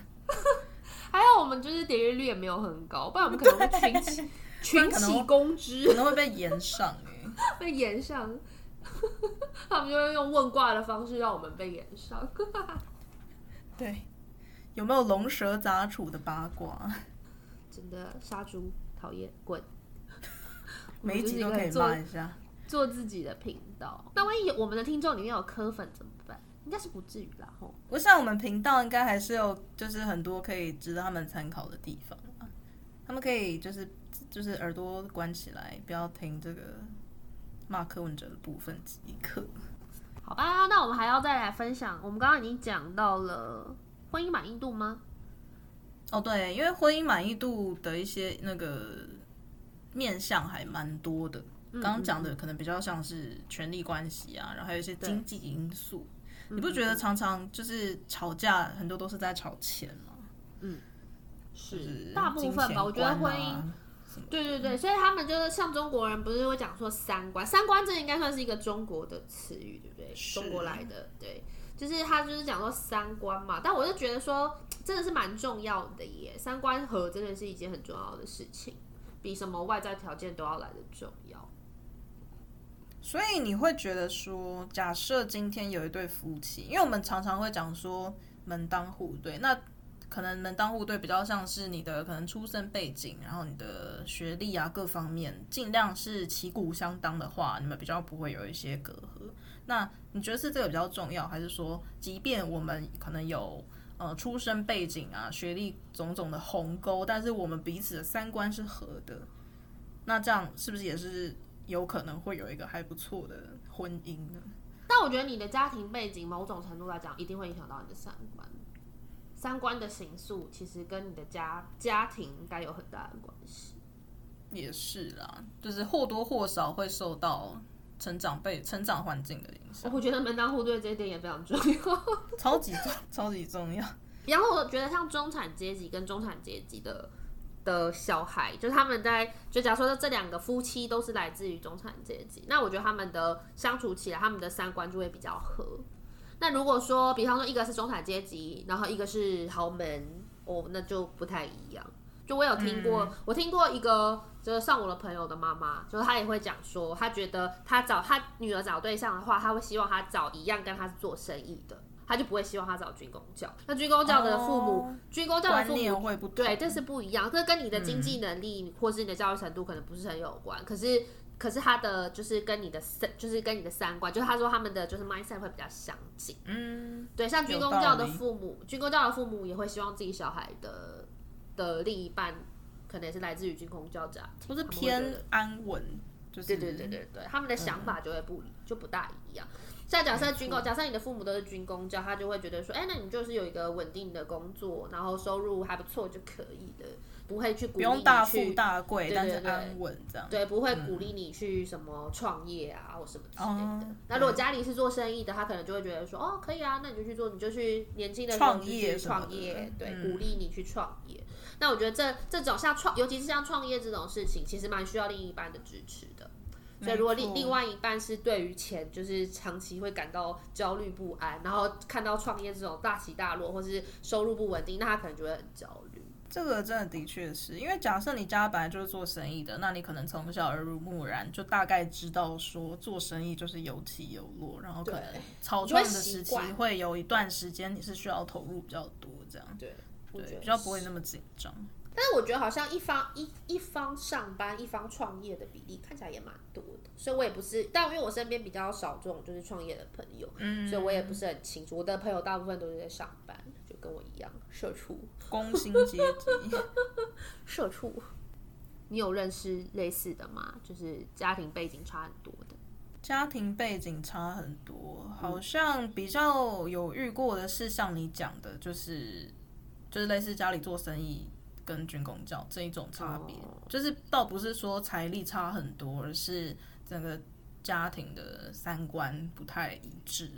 还有我们就是点阅率也没有很高，不然我们可能会群起 群起攻之，可能会被延上哎，被延上，他们就会用问卦的方式让我们被延上。对，有没有龙蛇杂处的八卦？真的杀猪讨厌滚！每一集都可以骂一下，做自己的频道。那万一我们的听众里面有柯粉怎么办？应该是不至于啦。吼，我想我们频道应该还是有，就是很多可以值得他们参考的地方。他们可以就是就是耳朵关起来，不要听这个骂柯文哲的部分即可。好吧，那我们还要再来分享。我们刚刚已经讲到了婚姻满意度吗？哦，对，因为婚姻满意度的一些那个面向还蛮多的。刚刚讲的可能比较像是权力关系啊，然后还有一些经济因素。你不觉得常常就是吵架很多都是在吵钱吗？嗯。是大部分吧，我觉得婚姻，对对对，所以他们就是像中国人，不是会讲说三观，三观这应该算是一个中国的词语，对不对？中国来的，对，就是他就是讲说三观嘛。但我就觉得说，真的是蛮重要的耶，三观合真的是一件很重要的事情，比什么外在条件都要来得重要。所以你会觉得说，假设今天有一对夫妻，因为我们常常会讲说门当户对，那。可能门当户对比较像是你的可能出生背景，然后你的学历啊各方面尽量是旗鼓相当的话，你们比较不会有一些隔阂。那你觉得是这个比较重要，还是说即便我们可能有呃出身背景啊学历种种的鸿沟，但是我们彼此的三观是合的，那这样是不是也是有可能会有一个还不错的婚姻呢？但我觉得你的家庭背景某种程度来讲，一定会影响到你的三观。三观的形塑，其实跟你的家家庭应该有很大的关系。也是啦，就是或多或少会受到成长被成长环境的影响。我觉得门当户对这一点也非常重要，超级重，超级重要。然后我觉得像中产阶级跟中产阶级的的小孩，就他们在就假如说这两个夫妻都是来自于中产阶级，那我觉得他们的相处起来，他们的三观就会比较合。那如果说，比方说一个是中产阶级，然后一个是豪门，哦，那就不太一样。就我有听过，嗯、我听过一个就是上我的朋友的妈妈，就是她也会讲说，她觉得她找她女儿找对象的话，她会希望她找一样跟她是做生意的，她就不会希望她找军工教。那军工教的父母，哦、军工教的父母会不对，这是不一样，这跟你的经济能力、嗯、或是你的教育程度可能不是很有关，可是。可是他的就是跟你的三，就是跟你的三观，就是他说他们的就是 mindset 会比较相近。嗯，对，像军工教的父母，军工教的父母也会希望自己小孩的的另一半可能也是来自于军工教家庭，不是偏安稳，就是对对对对对，他们的想法就会不、嗯、就不大一样。像假设军工，假设你的父母都是军工教，他就会觉得说，哎、欸，那你就是有一个稳定的工作，然后收入还不错就可以的。不会去鼓励你去，大富大贵，但是安稳这样。对，不会鼓励你去什么创业啊，或什么之类的。那如果家里是做生意的，他可能就会觉得说，哦，可以啊，那你就去做，你就去年轻的创业创业，对，鼓励你去创业。那我觉得这这种像创，尤其是像创业这种事情，其实蛮需要另一半的支持的。所以如果另另外一半是对于钱就是长期会感到焦虑不安，然后看到创业这种大起大落，或是收入不稳定，那他可能就会很焦虑。这个真的的确是因为，假设你家本来就是做生意的，那你可能从小耳濡目染，就大概知道说做生意就是有起有落，然后可能草创的时期会有一段时间你是需要投入比较多，这样对对，比较不会那么紧张。但是我觉得好像一方一一方上班一方创业的比例看起来也蛮多的，所以我也不是，但因为我身边比较少这种就是创业的朋友，嗯，所以我也不是很清楚。我的朋友大部分都是在上班。跟我一样，社畜，工薪阶级，社畜。你有认识类似的吗？就是家庭背景差很多的。家庭背景差很多，好像比较有遇过的是像你讲的，就是就是类似家里做生意跟军工教这一种差别，哦、就是倒不是说财力差很多，而是整个家庭的三观不太一致。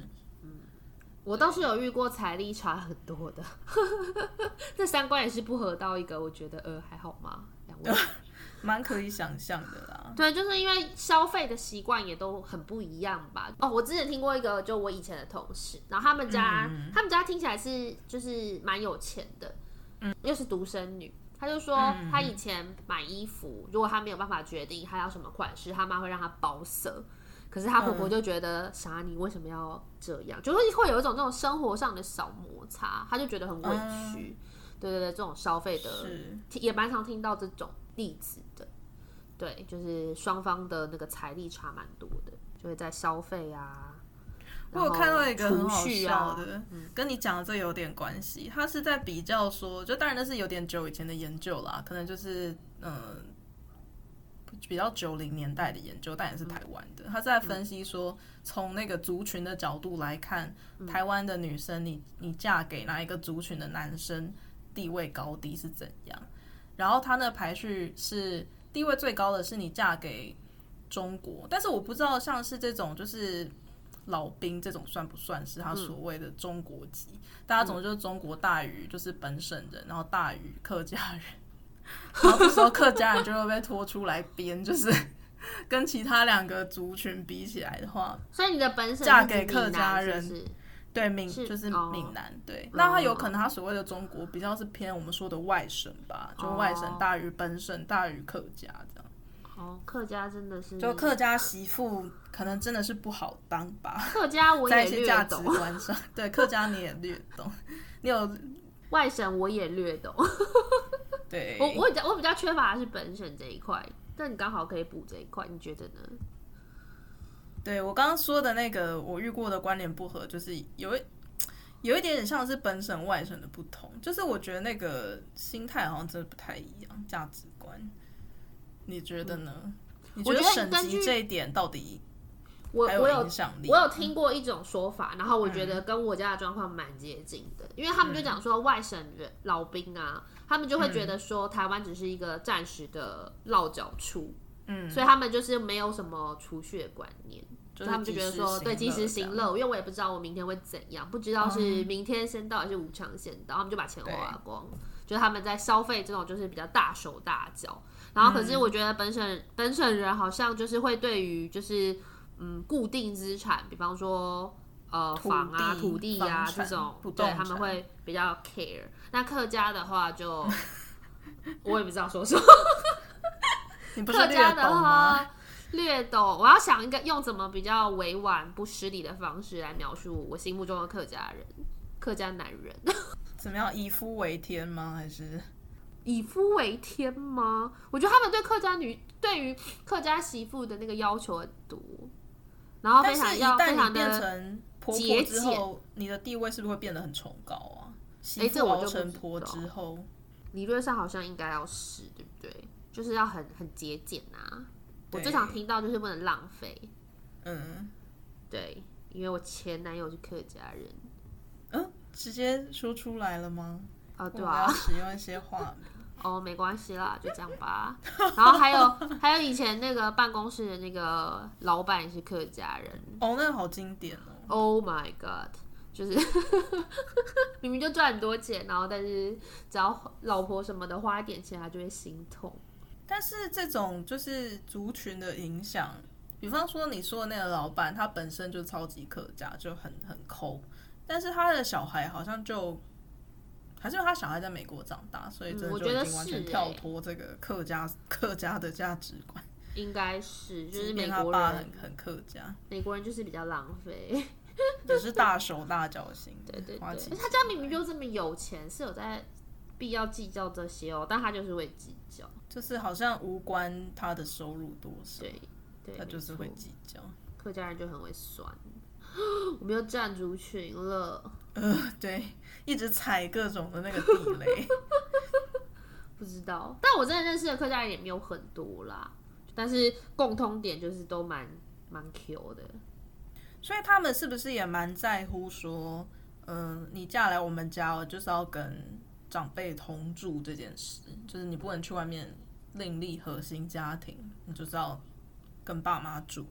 我倒是有遇过财力差很多的，这三观也是不合到一个，我觉得呃还好吗？两位 蛮可以想象的啦。对，就是因为消费的习惯也都很不一样吧。哦，我之前听过一个，就我以前的同事，然后他们家，嗯、他们家听起来是就是蛮有钱的，嗯，又是独生女，他就说他以前买衣服，如果他没有办法决定他要什么款式，他妈会让他包色。可是他婆婆就觉得，啥、嗯、你为什么要这样？就是会有一种这种生活上的小摩擦，他就觉得很委屈。嗯、对对对，这种消费的也蛮常听到这种例子的。对，就是双方的那个财力差蛮多的，就会在消费啊。我有看到一个很好笑的，啊嗯、跟你讲的这有点关系。他是在比较说，就当然那是有点久以前的研究啦，可能就是嗯、呃、比较九零年代的研究，但也是台湾的。他在分析说，从那个族群的角度来看，嗯、台湾的女生你，你你嫁给哪一个族群的男生，地位高低是怎样？然后他那排序是地位最高的是你嫁给中国，但是我不知道像是这种就是。老兵这种算不算是他所谓的中国籍？嗯、大家总之就是中国大于就是本省人，然后大于客家人，然后这时候客家人就会被拖出来编，就是 跟其他两个族群比起来的话，所以你的本省嫁给客家人，是是对闽就是闽南，对，那他有可能他所谓的中国比较是偏我们说的外省吧，就外省大于本省大于客家这样。哦，客家真的是，就客家媳妇可能真的是不好当吧。客家我也略懂，在一些价值观上，对客家你也略懂，你有外省我也略懂。对，我我比较我比较缺乏的是本省这一块，但你刚好可以补这一块，你觉得呢？对我刚刚说的那个我遇过的观点不合，就是有一有一点点像是本省外省的不同，就是我觉得那个心态好像真的不太一样，价值观。你觉得呢？嗯、你觉得省级这一点到底我还有影响力？我有听过一种说法，然后我觉得跟我家的状况蛮接近的，嗯、因为他们就讲说外省人老兵啊，他们就会觉得说台湾只是一个暂时的落脚处，嗯，所以他们就是没有什么储蓄的观念，就他们就觉得说对及时行乐，因为我也不知道我明天会怎样，不知道是明天先到还是无常先到，他们就把钱花光，就是他们在消费这种就是比较大手大脚。然后，可是我觉得本省、嗯、本省人好像就是会对于就是嗯固定资产，比方说呃房啊、土地呀、啊、这种，对他们会比较 care。那客家的话就 我也不知道说什么。客家的话略懂，我要想一个用怎么比较委婉不失礼的方式来描述我心目中的客家人、客家男人。怎么样？以夫为天吗？还是？以夫为天吗？我觉得他们对客家女，对于客家媳妇的那个要求很多，然后非常要非常的节俭。你的地位是不是会变得很崇高啊？媳妇熬成婆之后，欸、理论上好像应该要是，对不对？就是要很很节俭啊。我最常听到就是不能浪费。嗯，对，因为我前男友是客家人。嗯，直接说出来了吗？啊，对啊，使用一些话 哦，没关系啦，就这样吧。然后还有还有以前那个办公室的那个老板也是客家人哦，那个好经典哦。Oh my god，就是 明明就赚很多钱，然后但是只要老婆什么的花一点钱，他就会心痛。但是这种就是族群的影响，比方说你说的那个老板，他本身就超级客家，就很很抠，但是他的小孩好像就。还是因为他小孩在美国长大，所以真的就已经完全跳脱这个客家、嗯欸、客家的价值观。应该是，就是美国人他爸很很客家，美国人就是比较浪费，只是大手大脚型。对对对，他家明明就这么有钱，是有在必要计较这些哦，但他就是会计较，就是好像无关他的收入多少，对，对他就是会计较。客家人就很会算，我们又站族群了。呃，对，一直踩各种的那个地雷，不知道。但我真的认识的客家人也没有很多啦，但是共通点就是都蛮蛮 Q 的。所以他们是不是也蛮在乎说，嗯、呃，你嫁来我们家了，就是要跟长辈同住这件事，就是你不能去外面另立核心家庭，你就是要跟爸妈住。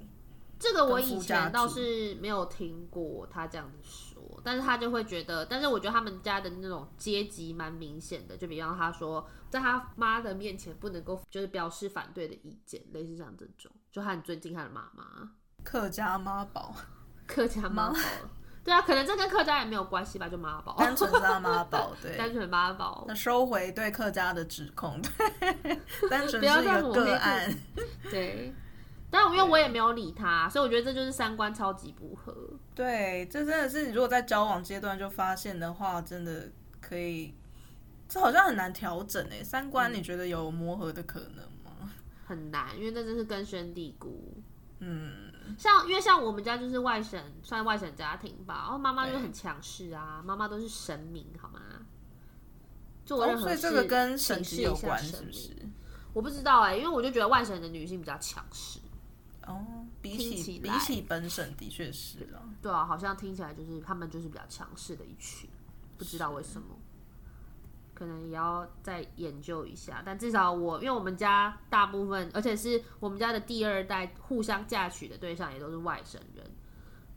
这个我以前倒是没有听过他这样子说，但是他就会觉得，但是我觉得他们家的那种阶级蛮明显的，就比方他说，在他妈的面前不能够就是表示反对的意见，类似像这种，就他很尊敬他的妈妈，客家妈宝，客家妈宝，对啊，可能这跟客家也没有关系吧，就妈宝，单纯是他妈宝，对，单纯妈宝，那收回对客家的指控，对，单纯是一个个案，对。但因为我也没有理他，所以我觉得这就是三观超级不合。对，这真的是你如果在交往阶段就发现的话，真的可以，这好像很难调整诶。三观你觉得有磨合的可能吗？很难，因为那真是根深蒂固。嗯，像因为像我们家就是外省，算外省家庭吧，然后妈妈就很强势啊，妈妈都是神明，好吗？做任何事，哦、所以这个跟省级有关，是不是？我不知道哎、欸，因为我就觉得外省的女性比较强势。哦，比起，起比起本省的确是了。对啊，好像听起来就是他们就是比较强势的一群，不知道为什么。可能也要再研究一下，但至少我，因为我们家大部分，而且是我们家的第二代，互相嫁娶的对象也都是外省人，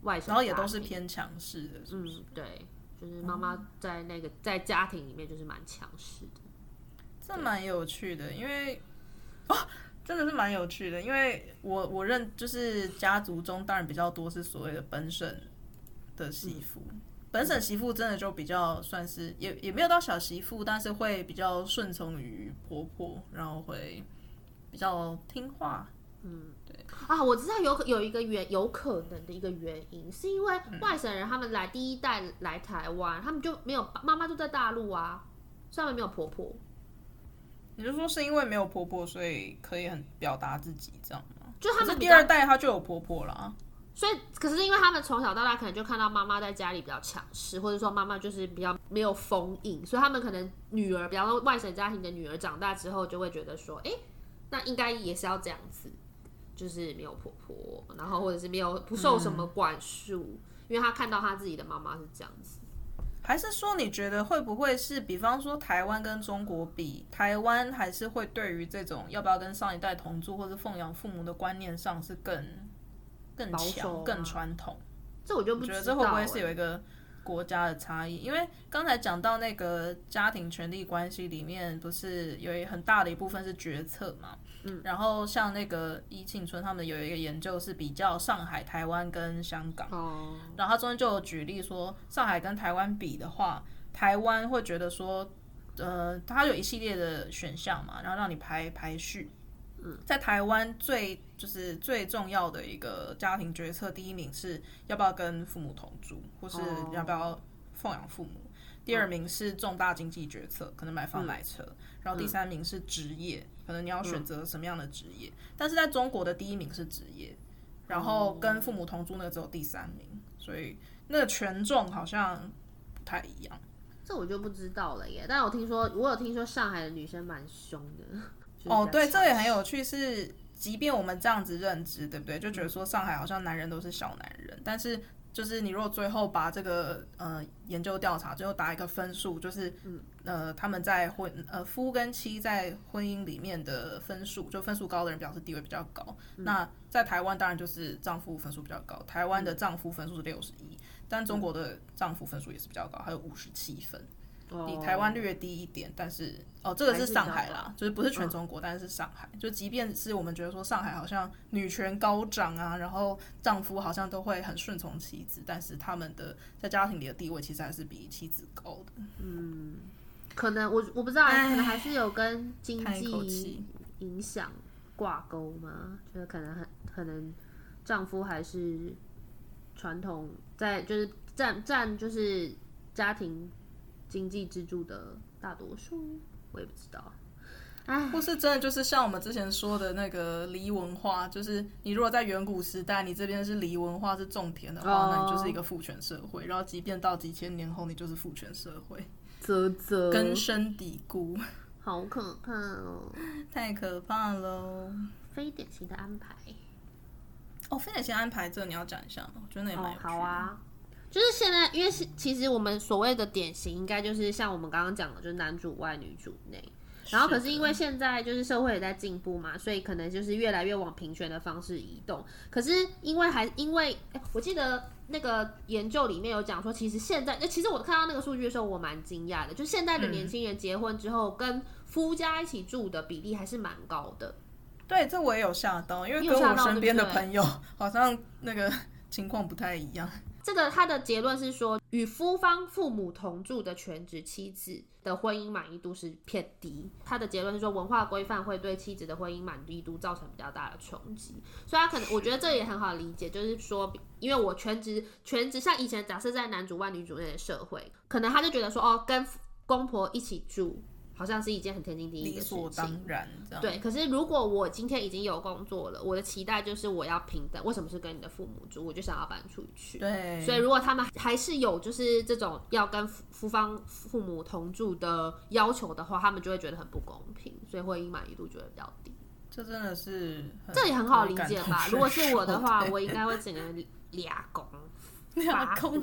外省，然后也都是偏强势的是是？嗯，对，就是妈妈在那个在家庭里面就是蛮强势的，这蛮有趣的，因为哦，真的是蛮有趣的，因为我我认就是家族中当然比较多是所谓的本省的媳妇。嗯本省媳妇真的就比较算是也也没有到小媳妇，但是会比较顺从于婆婆，然后会比较听话。嗯，对啊，我知道有有一个原有可能的一个原因，是因为外省人他们来第一代来台湾，他们就没有妈妈就在大陆啊，上面没有婆婆。你就说是因为没有婆婆，所以可以很表达自己这样吗？就他们第二代他就有婆婆了。所以，可是因为他们从小到大可能就看到妈妈在家里比较强势，或者说妈妈就是比较没有封印，所以他们可能女儿，比方说外省家庭的女儿长大之后，就会觉得说，哎、那应该也是要这样子，就是没有婆婆，然后或者是没有不受什么管束，因为他看到他自己的妈妈是这样子。还是说，你觉得会不会是，比方说台湾跟中国比，台湾还是会对于这种要不要跟上一代同住或者奉养父母的观念上是更？更强、更传统，这我就不觉得这会不会是有一个国家的差异？因为刚才讲到那个家庭权力关系里面，不是有一很大的一部分是决策嘛？嗯，然后像那个伊庆春他们有一个研究是比较上海、台湾跟香港，哦，然后他中间就有举例说，上海跟台湾比的话，台湾会觉得说，呃，它有一系列的选项嘛，然后让你排排序。在台湾最就是最重要的一个家庭决策，第一名是要不要跟父母同住，或是要不要奉养父母。第二名是重大经济决策，可能买房买车。然后第三名是职业，可能你要选择什么样的职业。但是在中国的第一名是职业，然后跟父母同住那个只有第三名，所以那个权重好像不太一样。这我就不知道了耶。但我听说，我有听说上海的女生蛮凶的。哦，对，这也很有趣。是，即便我们这样子认知，对不对？就觉得说上海好像男人都是小男人，但是就是你如果最后把这个呃研究调查最后打一个分数，就是呃他们在婚呃夫跟妻在婚姻里面的分数，就分数高的人表示地位比较高。那在台湾当然就是丈夫分数比较高，台湾的丈夫分数是六十一，但中国的丈夫分数也是比较高，还有五十七分。比台湾略低一点，但是哦，这个是上海啦，是就是不是全中国，嗯、但是是上海。就即便是我们觉得说上海好像女权高涨啊，然后丈夫好像都会很顺从妻子，但是他们的在家庭里的地位其实还是比妻子高的。嗯，可能我我不知道，可能还是有跟经济影响挂钩吗？就是可能很可能丈夫还是传统在就是占占就是家庭。经济支柱的大多数，我也不知道。哎，或是真的就是像我们之前说的那个梨文化，就是你如果在远古时代，你这边是梨文化是种田的话，哦、那你就是一个父权社会。然后，即便到几千年后，你就是父权社会，啧啧根深蒂固，好可怕哦，太可怕了。非典型的安排，哦，非典型安排，这个你要讲一下吗？我觉得那也蛮有趣的。好啊。就是现在，因为其实我们所谓的典型，应该就是像我们刚刚讲的，就是男主外女主内。然后可是因为现在就是社会也在进步嘛，所以可能就是越来越往平权的方式移动。可是因为还因为，欸，我记得那个研究里面有讲说，其实现在，其实我看到那个数据的时候，我蛮惊讶的，就现在的年轻人结婚之后跟夫家一起住的比例还是蛮高的。对，这我也有吓到，因为跟我身边的朋友 好像那个 情况不太一样。这个他的结论是说，与夫方父母同住的全职妻子的婚姻满意度是偏低。他的结论是说，文化规范会对妻子的婚姻满意度造成比较大的冲击。所以，他可能我觉得这也很好理解，就是说，因为我全职全职，像以前假设在男主外女主内的社会，可能他就觉得说，哦，跟公婆一起住。好像是一件很天经地义的事情，理所当然这样。对，可是如果我今天已经有工作了，我的期待就是我要平等。为什么是跟你的父母住？我就想要搬出去。对，所以如果他们还是有就是这种要跟夫方父母同住的要求的话，他们就会觉得很不公平，所以婚姻满意度就会比较低。这真的是，这也很好理解吧？如果是我的话，我应该会整个俩公 俩公。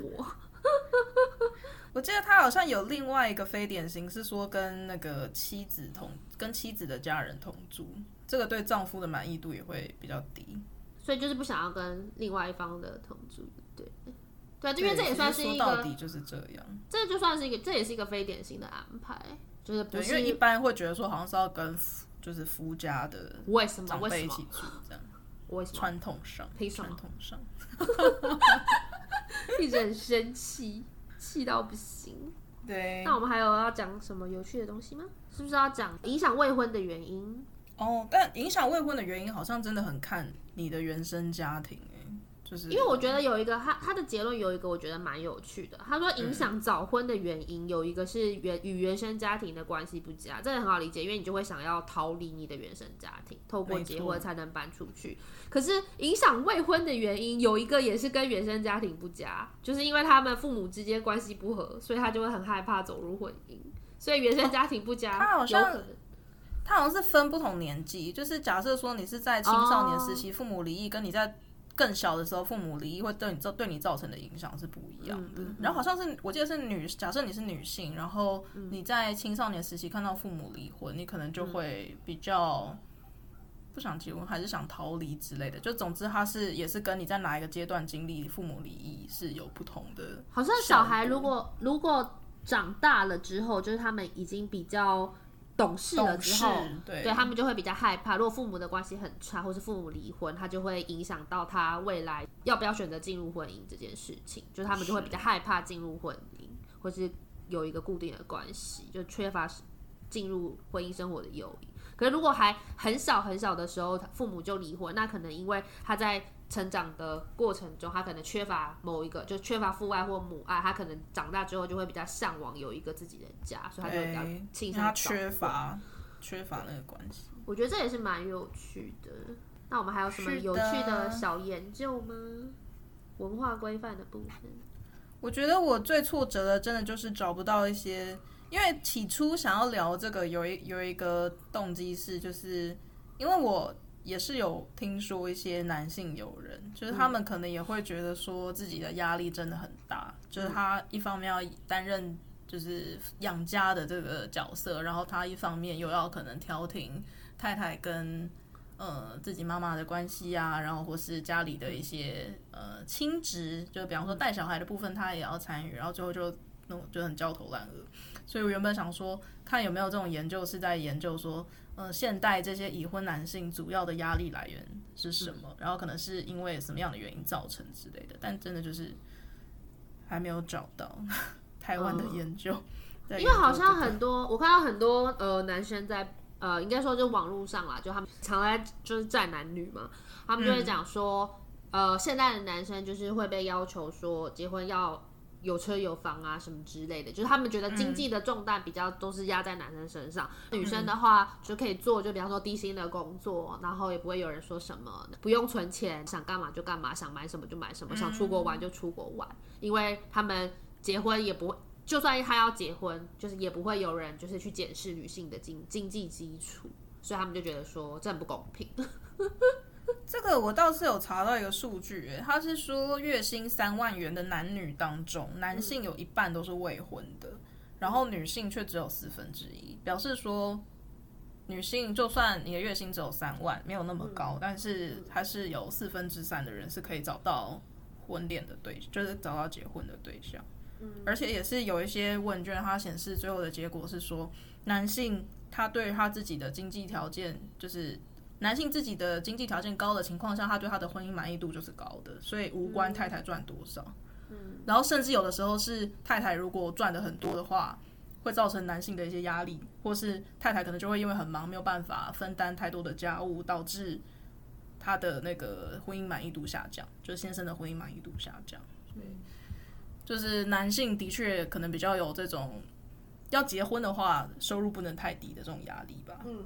我记得他好像有另外一个非典型，是说跟那个妻子同跟妻子的家人同住，这个对丈夫的满意度也会比较低，所以就是不想要跟另外一方的同住，对。对，因为这也算是一个，到底就是这样，这就算是一个，这也是一个非典型的安排，就是不是因为一般会觉得说好像是要跟就是夫家的为什么？长辈一起住这样，为什么？传统上传统上，一直很生气。气到不行。对，那我们还有要讲什么有趣的东西吗？是不是要讲影响未婚的原因？哦，但影响未婚的原因好像真的很看你的原生家庭。就是因为我觉得有一个他他的结论有一个我觉得蛮有趣的，他说影响早婚的原因有一个是原与原生家庭的关系不佳，这个很好理解，因为你就会想要逃离你的原生家庭，透过结婚才能搬出去。可是影响未婚的原因有一个也是跟原生家庭不佳，就是因为他们父母之间关系不和，所以他就会很害怕走入婚姻。所以原生家庭不佳，他好像他好像是分不同年纪，就是假设说你是在青少年时期父母离异，跟你在更小的时候，父母离异会对你造对你造成的影响是不一样的。然后好像是我记得是女，假设你是女性，然后你在青少年时期看到父母离婚，你可能就会比较不想结婚，还是想逃离之类的。就总之，它是也是跟你在哪一个阶段经历父母离异是有不同的。好像小孩如果如果长大了之后，就是他们已经比较。懂事了之后，对，对他们就会比较害怕。如果父母的关系很差，或是父母离婚，他就会影响到他未来要不要选择进入婚姻这件事情。就是他们就会比较害怕进入婚姻，或是有一个固定的关系，就缺乏进入婚姻生活的诱因。可是如果还很小很小的时候，父母就离婚，那可能因为他在。成长的过程中，他可能缺乏某一个，就缺乏父爱或母爱，他可能长大之后就会比较向往有一个自己的家，所以他就比较倾向缺乏缺乏那个关系。我觉得这也是蛮有趣的。那我们还有什么有趣的小研究吗？文化规范的部分，我觉得我最挫折的，真的就是找不到一些，因为起初想要聊这个，有一有一个动机是，就是因为我。也是有听说一些男性友人，就是他们可能也会觉得说自己的压力真的很大，嗯、就是他一方面要担任就是养家的这个角色，然后他一方面又要可能调停太太跟呃自己妈妈的关系啊，然后或是家里的一些呃亲职，就比方说带小孩的部分他也要参与，然后最后就弄就很焦头烂额。所以我原本想说，看有没有这种研究是在研究说。呃，现代这些已婚男性主要的压力来源是什么？嗯、然后可能是因为什么样的原因造成之类的，但真的就是还没有找到 台湾的研究。因为好像很多，我看到很多呃男生在呃，应该说就网络上啦，就他们常在就是战男女嘛，他们就会讲说，嗯、呃，现在的男生就是会被要求说结婚要。有车有房啊，什么之类的，就是他们觉得经济的重担比较都是压在男生身上，嗯、女生的话就可以做，就比方说低薪的工作，然后也不会有人说什么，不用存钱，想干嘛就干嘛，想买什么就买什么，想出国玩就出国玩，因为他们结婚也不会，就算他要结婚，就是也不会有人就是去检视女性的经经济基础，所以他们就觉得说这很不公平。这个我倒是有查到一个数据，他是说月薪三万元的男女当中，男性有一半都是未婚的，然后女性却只有四分之一，表示说女性就算你的月薪只有三万，没有那么高，但是还是有四分之三的人是可以找到婚恋的对，就是找到结婚的对象，而且也是有一些问卷，它显示最后的结果是说，男性他对他自己的经济条件就是。男性自己的经济条件高的情况下，他对他的婚姻满意度就是高的，所以无关太太赚多少。嗯，然后甚至有的时候是太太如果赚的很多的话，会造成男性的一些压力，或是太太可能就会因为很忙没有办法分担太多的家务，导致他的那个婚姻满意度下降，就是先生的婚姻满意度下降。所以，就是男性的确可能比较有这种要结婚的话，收入不能太低的这种压力吧。嗯，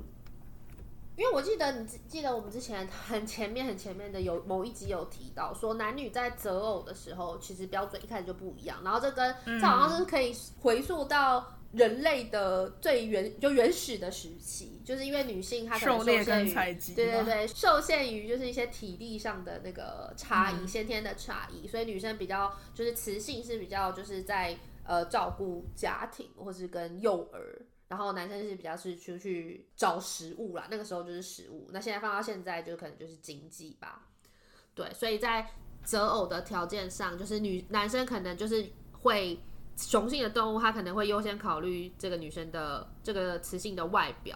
因为我记得你记得我们之前很前面很前面的有某一集有提到说，男女在择偶的时候，其实标准一开始就不一样。然后这跟这好像是可以回溯到人类的最原就原始的时期，就是因为女性她可能受限于对对对，受限于就是一些体力上的那个差异，嗯、先天的差异，所以女生比较就是雌性是比较就是在。呃，照顾家庭或是跟幼儿，然后男生是比较是出去找食物啦。那个时候就是食物，那现在放到现在就可能就是经济吧。对，所以在择偶的条件上，就是女男生可能就是会雄性的动物，他可能会优先考虑这个女生的这个雌性的外表。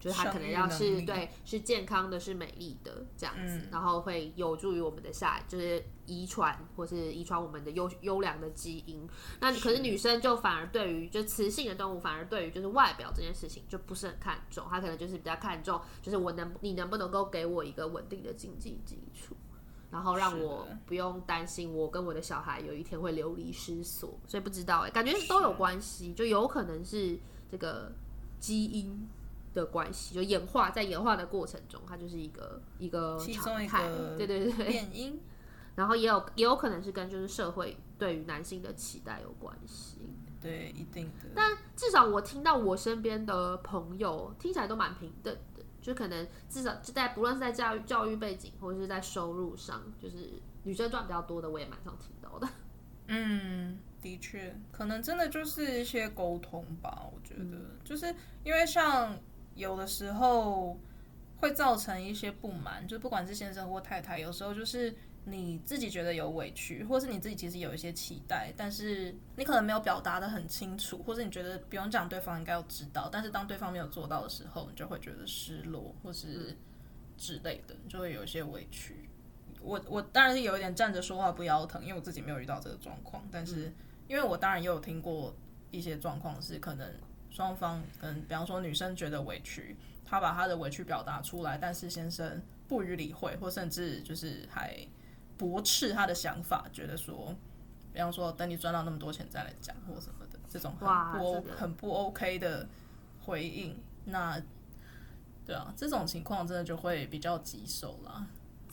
就是他可能要是对是健康的，是美丽的这样子，嗯、然后会有助于我们的下就是遗传或是遗传我们的优优良的基因。那可是女生就反而对于就雌性的动物反而对于就是外表这件事情就不是很看重，她可能就是比较看重就是我能你能不能够给我一个稳定的经济基础，然后让我不用担心我跟我的小孩有一天会流离失所。所以不知道哎、欸，感觉都有关系，就有可能是这个基因。的关系就演化，在演化的过程中，它就是一个一个常态，对对对，变因。然后也有也有可能是跟就是社会对于男性的期待有关系，对，一定的。但至少我听到我身边的朋友听起来都蛮平等的，就可能至少就在不论是在教育教育背景或者是在收入上，就是女生赚比较多的，我也蛮常听到的。嗯，的确，可能真的就是一些沟通吧。我觉得，嗯、就是因为像。有的时候会造成一些不满，就不管是先生或太太，有时候就是你自己觉得有委屈，或是你自己其实有一些期待，但是你可能没有表达得很清楚，或是你觉得不用讲，对方应该要知道，但是当对方没有做到的时候，你就会觉得失落，或是之类的，就会有一些委屈。我我当然是有一点站着说话不腰疼，因为我自己没有遇到这个状况，但是因为我当然也有听过一些状况是可能。双方嗯，比方说女生觉得委屈，她把她的委屈表达出来，但是先生不予理会，或甚至就是还驳斥她的想法，觉得说，比方说等你赚到那么多钱再来讲或什么的，这种很不哇很不 OK 的回应，那对啊，这种情况真的就会比较棘手啦。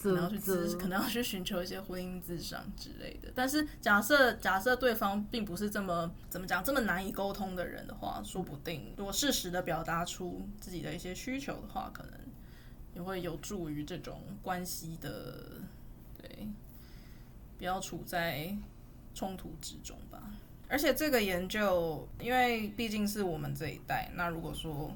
可能要去咨，可能要去寻求一些婚姻咨商之类的。但是假设假设对方并不是这么怎么讲这么难以沟通的人的话，说不定如果适时的表达出自己的一些需求的话，可能也会有助于这种关系的对，不要处在冲突之中吧。而且这个研究，因为毕竟是我们这一代，那如果说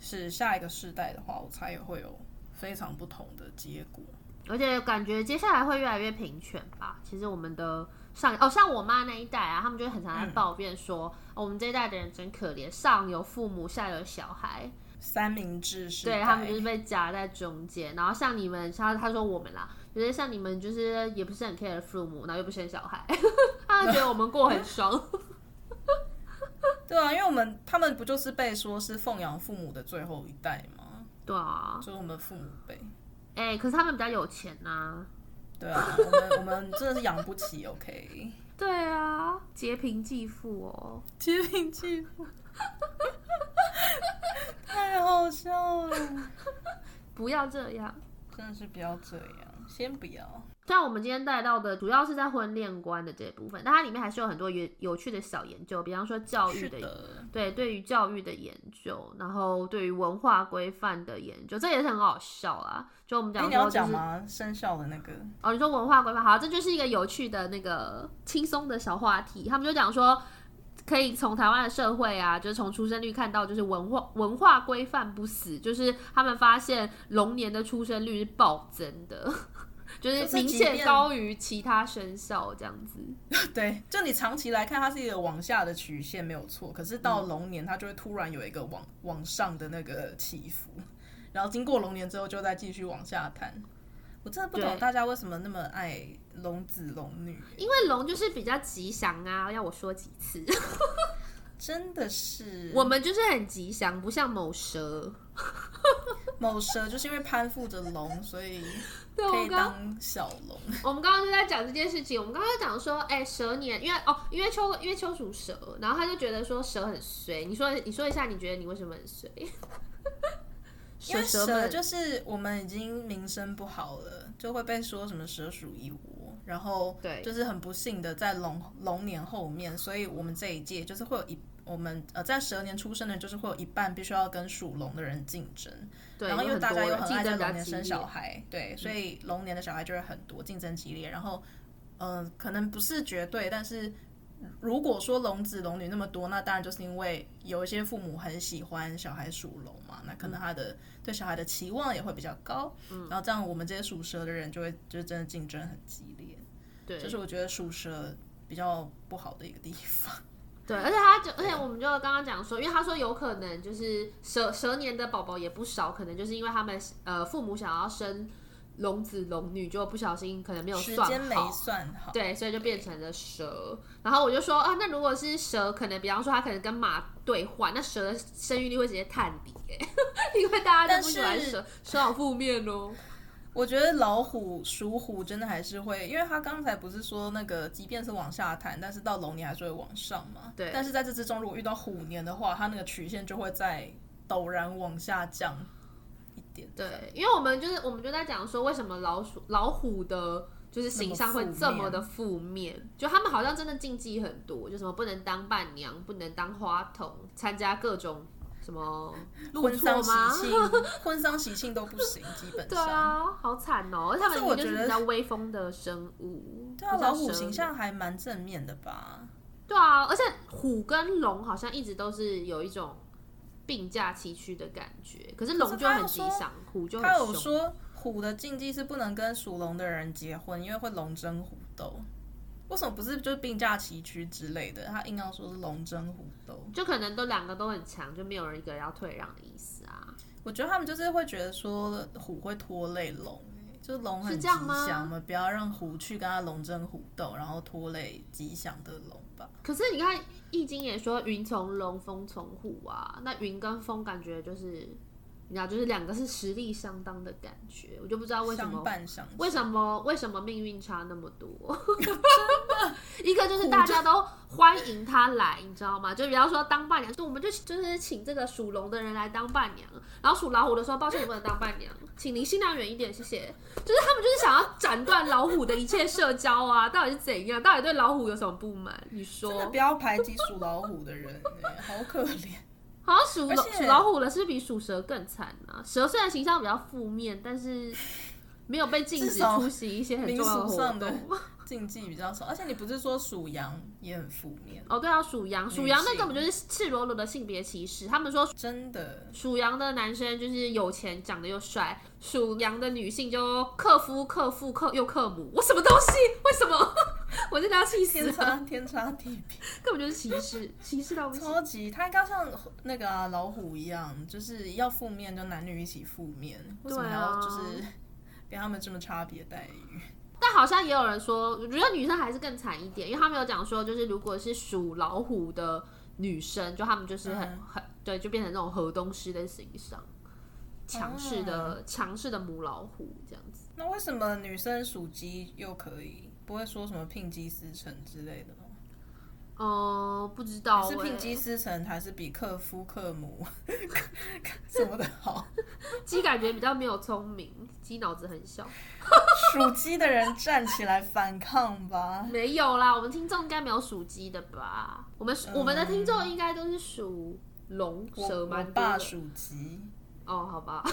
是下一个世代的话，我猜也会有。非常不同的结果，而且感觉接下来会越来越平权吧。其实我们的上哦，像我妈那一代啊，他们就很常在抱怨说，嗯哦、我们这一代的人真可怜，上有父母，下有小孩，三明治是，对他们就是被夹在中间。然后像你们，像他说我们啦，觉得像你们，就是也不是很 care 父母，然后又不生小孩，他们觉得我们过很爽。对啊，因为我们他们不就是被说是奉养父母的最后一代吗？对啊，就是我们父母辈，哎、欸，可是他们比较有钱呐、啊。对啊，我们我们真的是养不起，OK。对啊，劫贫济富哦，劫贫济富，太好笑了。不要这样，真的是不要这样，先不要。像我们今天带到的，主要是在婚恋观的这部分，但它里面还是有很多有有趣的小研究，比方说教育的，的对，对于教育的研究，然后对于文化规范的研究，这也是很好笑啦。就我们讲、就是，你要讲吗？生肖的那个哦，你说文化规范，好，这就是一个有趣的那个轻松的小话题。他们就讲说，可以从台湾的社会啊，就是从出生率看到，就是文化文化规范不死，就是他们发现龙年的出生率是暴增的。就是明显高于其他生肖这样子，对，就你长期来看，它是一个往下的曲线没有错，可是到龙年它就会突然有一个往往上的那个起伏，然后经过龙年之后就再继续往下探。我真的不懂大家为什么那么爱龙子龙女，因为龙就是比较吉祥啊，要我说几次？真的是，我们就是很吉祥，不像某蛇。某蛇就是因为攀附着龙，所以可以当小龙。我们刚刚就在讲这件事情，我们刚刚讲说，哎、欸，蛇年，因为哦，因为秋，因为秋属蛇，然后他就觉得说蛇很衰。你说，你说一下，你觉得你为什么很衰？因为蛇就是我们已经名声不好了，就会被说什么蛇鼠一窝，然后对，就是很不幸的在龙龙年后面，所以我们这一届就是会有一我们呃在蛇年出生的，就是会有一半必须要跟属龙的人竞争，对，然后因为大家又很爱在龙年生小孩，对，所以龙年的小孩就会很多，竞争激烈，然后呃可能不是绝对，但是。如果说龙子龙女那么多，那当然就是因为有一些父母很喜欢小孩属龙嘛，那可能他的对小孩的期望也会比较高，嗯，然后这样我们这些属蛇的人就会就真的竞争很激烈，对，这是我觉得属蛇比较不好的一个地方。对，而且他就而且我们就刚刚讲说，因为他说有可能就是蛇蛇年的宝宝也不少，可能就是因为他们呃父母想要生。龙子龙女就不小心可能没有算好，时间没算好，对，所以就变成了蛇。然后我就说啊，那如果是蛇，可能比方说他可能跟马对换，那蛇的生育率会直接探底哎，因为大家都不喜欢蛇，蛇好负面哦。我觉得老虎属虎真的还是会，因为他刚才不是说那个即便是往下谈，但是到龙年还是会往上嘛。对。但是在这之中，如果遇到虎年的话，它那个曲线就会在陡然往下降一点。对，因为我们就是我们就在讲说，为什么老鼠老虎的，就是形象会这么的负面？就他们好像真的禁忌很多，就什么不能当伴娘，不能当花童，参加各种什么婚丧喜庆，婚丧喜庆都不行，基本上。对啊，好惨哦！而他们就是比较威风的生物。对啊，老虎形象还蛮正面的吧？对啊，而且虎跟龙好像一直都是有一种。并驾齐驱的感觉，可是龙就很吉祥，虎就很凶。他有说虎的禁忌是不能跟属龙的人结婚，因为会龙争虎斗。为什么不是就是并驾齐驱之类的？他硬要说是龙争虎斗，就可能都两个都很强，就没有人一个要退让的意思啊。我觉得他们就是会觉得说虎会拖累龙。就是龙很吉祥嘛，不要让虎去跟他龙争虎斗，然后拖累吉祥的龙吧。可是你看《易经》也说云从龙，风从虎啊，那云跟风感觉就是。你知道，就是两个是实力相当的感觉，我就不知道为什么，为什么为什么命运差那么多？一个就是大家都欢迎他来，你知道吗？就比方说当伴娘，就我们就就是请这个属龙的人来当伴娘，然后属老虎的说抱歉，你不能当伴娘，请离新娘远一点，谢谢。就是他们就是想要斩断老虎的一切社交啊，到底是怎样？到底对老虎有什么不满？你说，真的不要排挤属老虎的人，好可怜。好像属老属老虎的是比属蛇更惨啊！蛇虽然形象比较负面，但是没有被禁止出席一些很重要的活动。禁忌比较少，而且你不是说属羊也很负面哦？对啊，属羊，属羊那根本就是赤裸裸的性别歧视。他们说真的，属羊的男生就是有钱，长得又帅；属羊的女性就克夫、克父、克又克母。我什么东西？为什么？我真的要气死！天差天差地别，根本就是歧视，歧视到不行。超级，他应该像那个、啊、老虎一样，就是要负面就男女一起负面。为什么要就是给他们这么差别待遇？但好像也有人说，我觉得女生还是更惨一点，因为他们有讲说，就是如果是属老虎的女生，就他们就是很、嗯、很对，就变成那种河东狮的形象，强势的强势、嗯、的母老虎这样子。那为什么女生属鸡又可以，不会说什么聘鸡司晨之类的吗？哦、呃，不知道、欸、是聘鸡司晨还是比克夫克姆什么的好？鸡感觉比较没有聪明，鸡脑子很小。属鸡的人站起来反抗吧！没有啦，我们听众应该没有属鸡的吧？我们、嗯、我们的听众应该都是属龙蛇蛮多的。我爸属鸡。哦，好吧。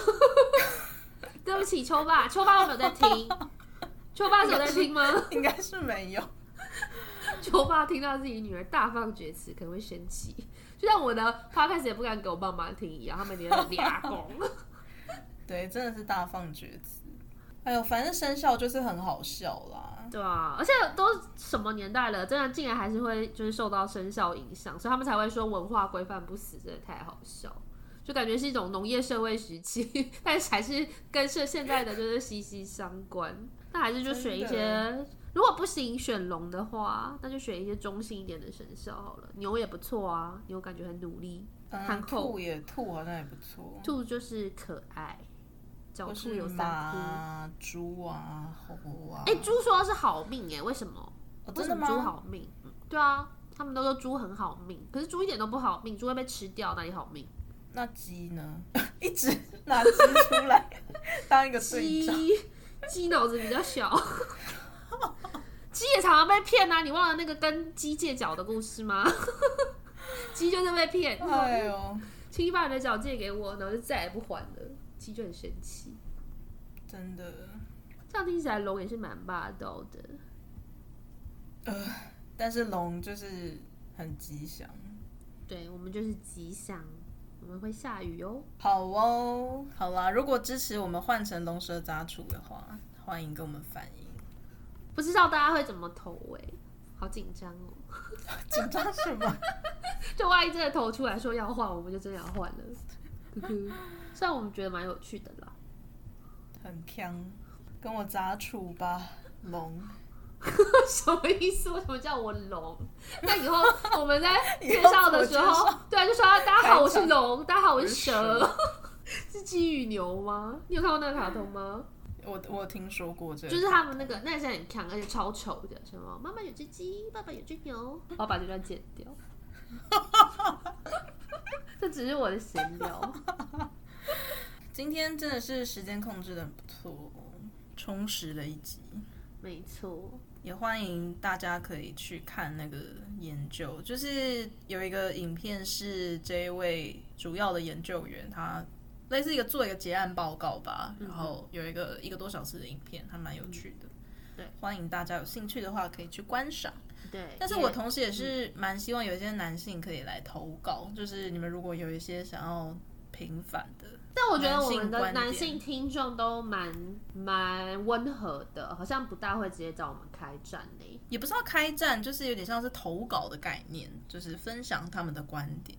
对不起，秋爸，秋爸有没有在听？秋爸是有在听吗？应该是没有。秋爸听到自己女儿大放厥词，可能会生气，就像我的 podcast 也不敢给我爸妈听一样，他们连俩公。对，真的是大放厥词。哎呦，反正生肖就是很好笑啦。对啊，而且都什么年代了，真的竟然还是会就是受到生肖影响，所以他们才会说文化规范不死，真的太好笑。就感觉是一种农业社会时期，但是还是跟现现在的就是息息相关。那还是就选一些。如果不行选龙的话，那就选一些中性一点的生肖好了。牛也不错啊，牛感觉很努力。嗯，兔也兔好像也不错。兔就是可爱。狡兔有三窟。猪啊，猴啊。哎、欸，猪说的是好命哎，为什么？哦、为什么猪好命？对啊，他们都说猪很好命，可是猪一点都不好命，猪会被吃掉，哪里好命？那鸡呢？一直拿鸡出来当一个鸡，鸡脑子比较小，鸡也常常被骗啊！你忘了那个跟鸡借脚的故事吗？鸡就是被骗，哎呦，请你把你的脚借给我，然后就再也不还了。鸡就很生气，真的。这样听起来龙也是蛮霸道的，呃，但是龙就是很吉祥，对我们就是吉祥。我们会下雨哦。好哦，好啦，如果支持我们换成龙蛇杂处的话，欢迎跟我们反映。不知道大家会怎么投哎、欸，好紧张哦。紧张什么？就万一真的投出来说要换，我们就真的要换了。虽然我们觉得蛮有趣的啦。很锵，跟我杂处吧，龙。什么意思？为什么叫我龙？那以后我们在介绍的时候，对啊，就说大家好，我是龙，大家好，我是蛇，是鸡与牛吗？你有看过那个卡通吗？我我有听说过这个，就是他们那个那是很强，而且超丑的，什么妈妈有只鸡，爸爸有只牛，我要把这段剪掉。这只是我的闲聊。今天真的是时间控制的不错，充实了一集。没错。也欢迎大家可以去看那个研究，就是有一个影片是这一位主要的研究员，他类似一个做一个结案报告吧，然后有一个一个多小时的影片，还蛮有趣的。对，欢迎大家有兴趣的话可以去观赏。对，但是我同时也是蛮希望有一些男性可以来投稿，就是你们如果有一些想要平反的。但我觉得我们的男性听众都蛮蛮温和的，好像不大会直接找我们开战呢。也不是要开战，就是有点像是投稿的概念，就是分享他们的观点。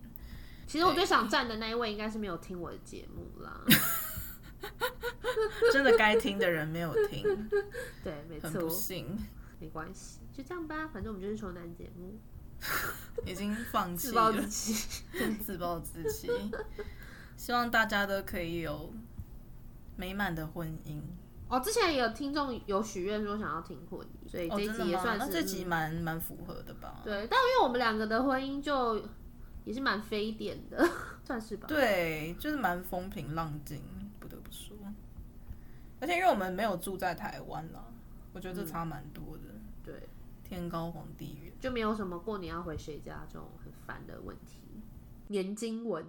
其实我最想站的那一位应该是没有听我的节目啦。真的该听的人没有听，对，没错，很不幸，没关系，就这样吧。反正我们就是穷男节目，已经放弃了，自暴自弃，真自暴自弃。希望大家都可以有美满的婚姻哦。之前也有听众有许愿说想要听婚姻，所以这集也算是、哦、这集蛮蛮符合的吧？对，但因为我们两个的婚姻就也是蛮非典的，算是吧？对，就是蛮风平浪静，不得不说。而且因为我们没有住在台湾啦，我觉得这差蛮多的。嗯、对，天高皇帝远，就没有什么过年要回谁家这种很烦的问题。年经文。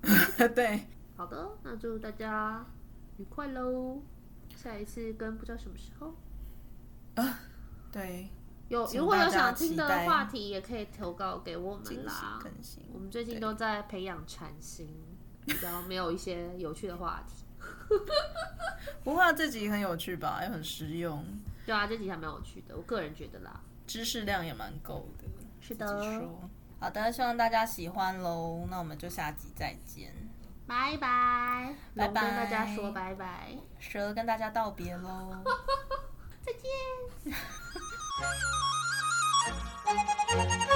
对，好的，那祝大家愉快喽！下一次跟不知道什么时候啊，对，有如果有想听的话题，也可以投稿给我们啦。我们最近都在培养禅心，比较没有一些有趣的话题。不过这集很有趣吧，也很实用。对啊，这集还蛮有趣的，我个人觉得啦，知识量也蛮够的。是的。好的，希望大家喜欢喽。那我们就下集再见，拜拜，拜拜，跟大家说拜拜，蛇跟大家道别喽，再见。Thank you.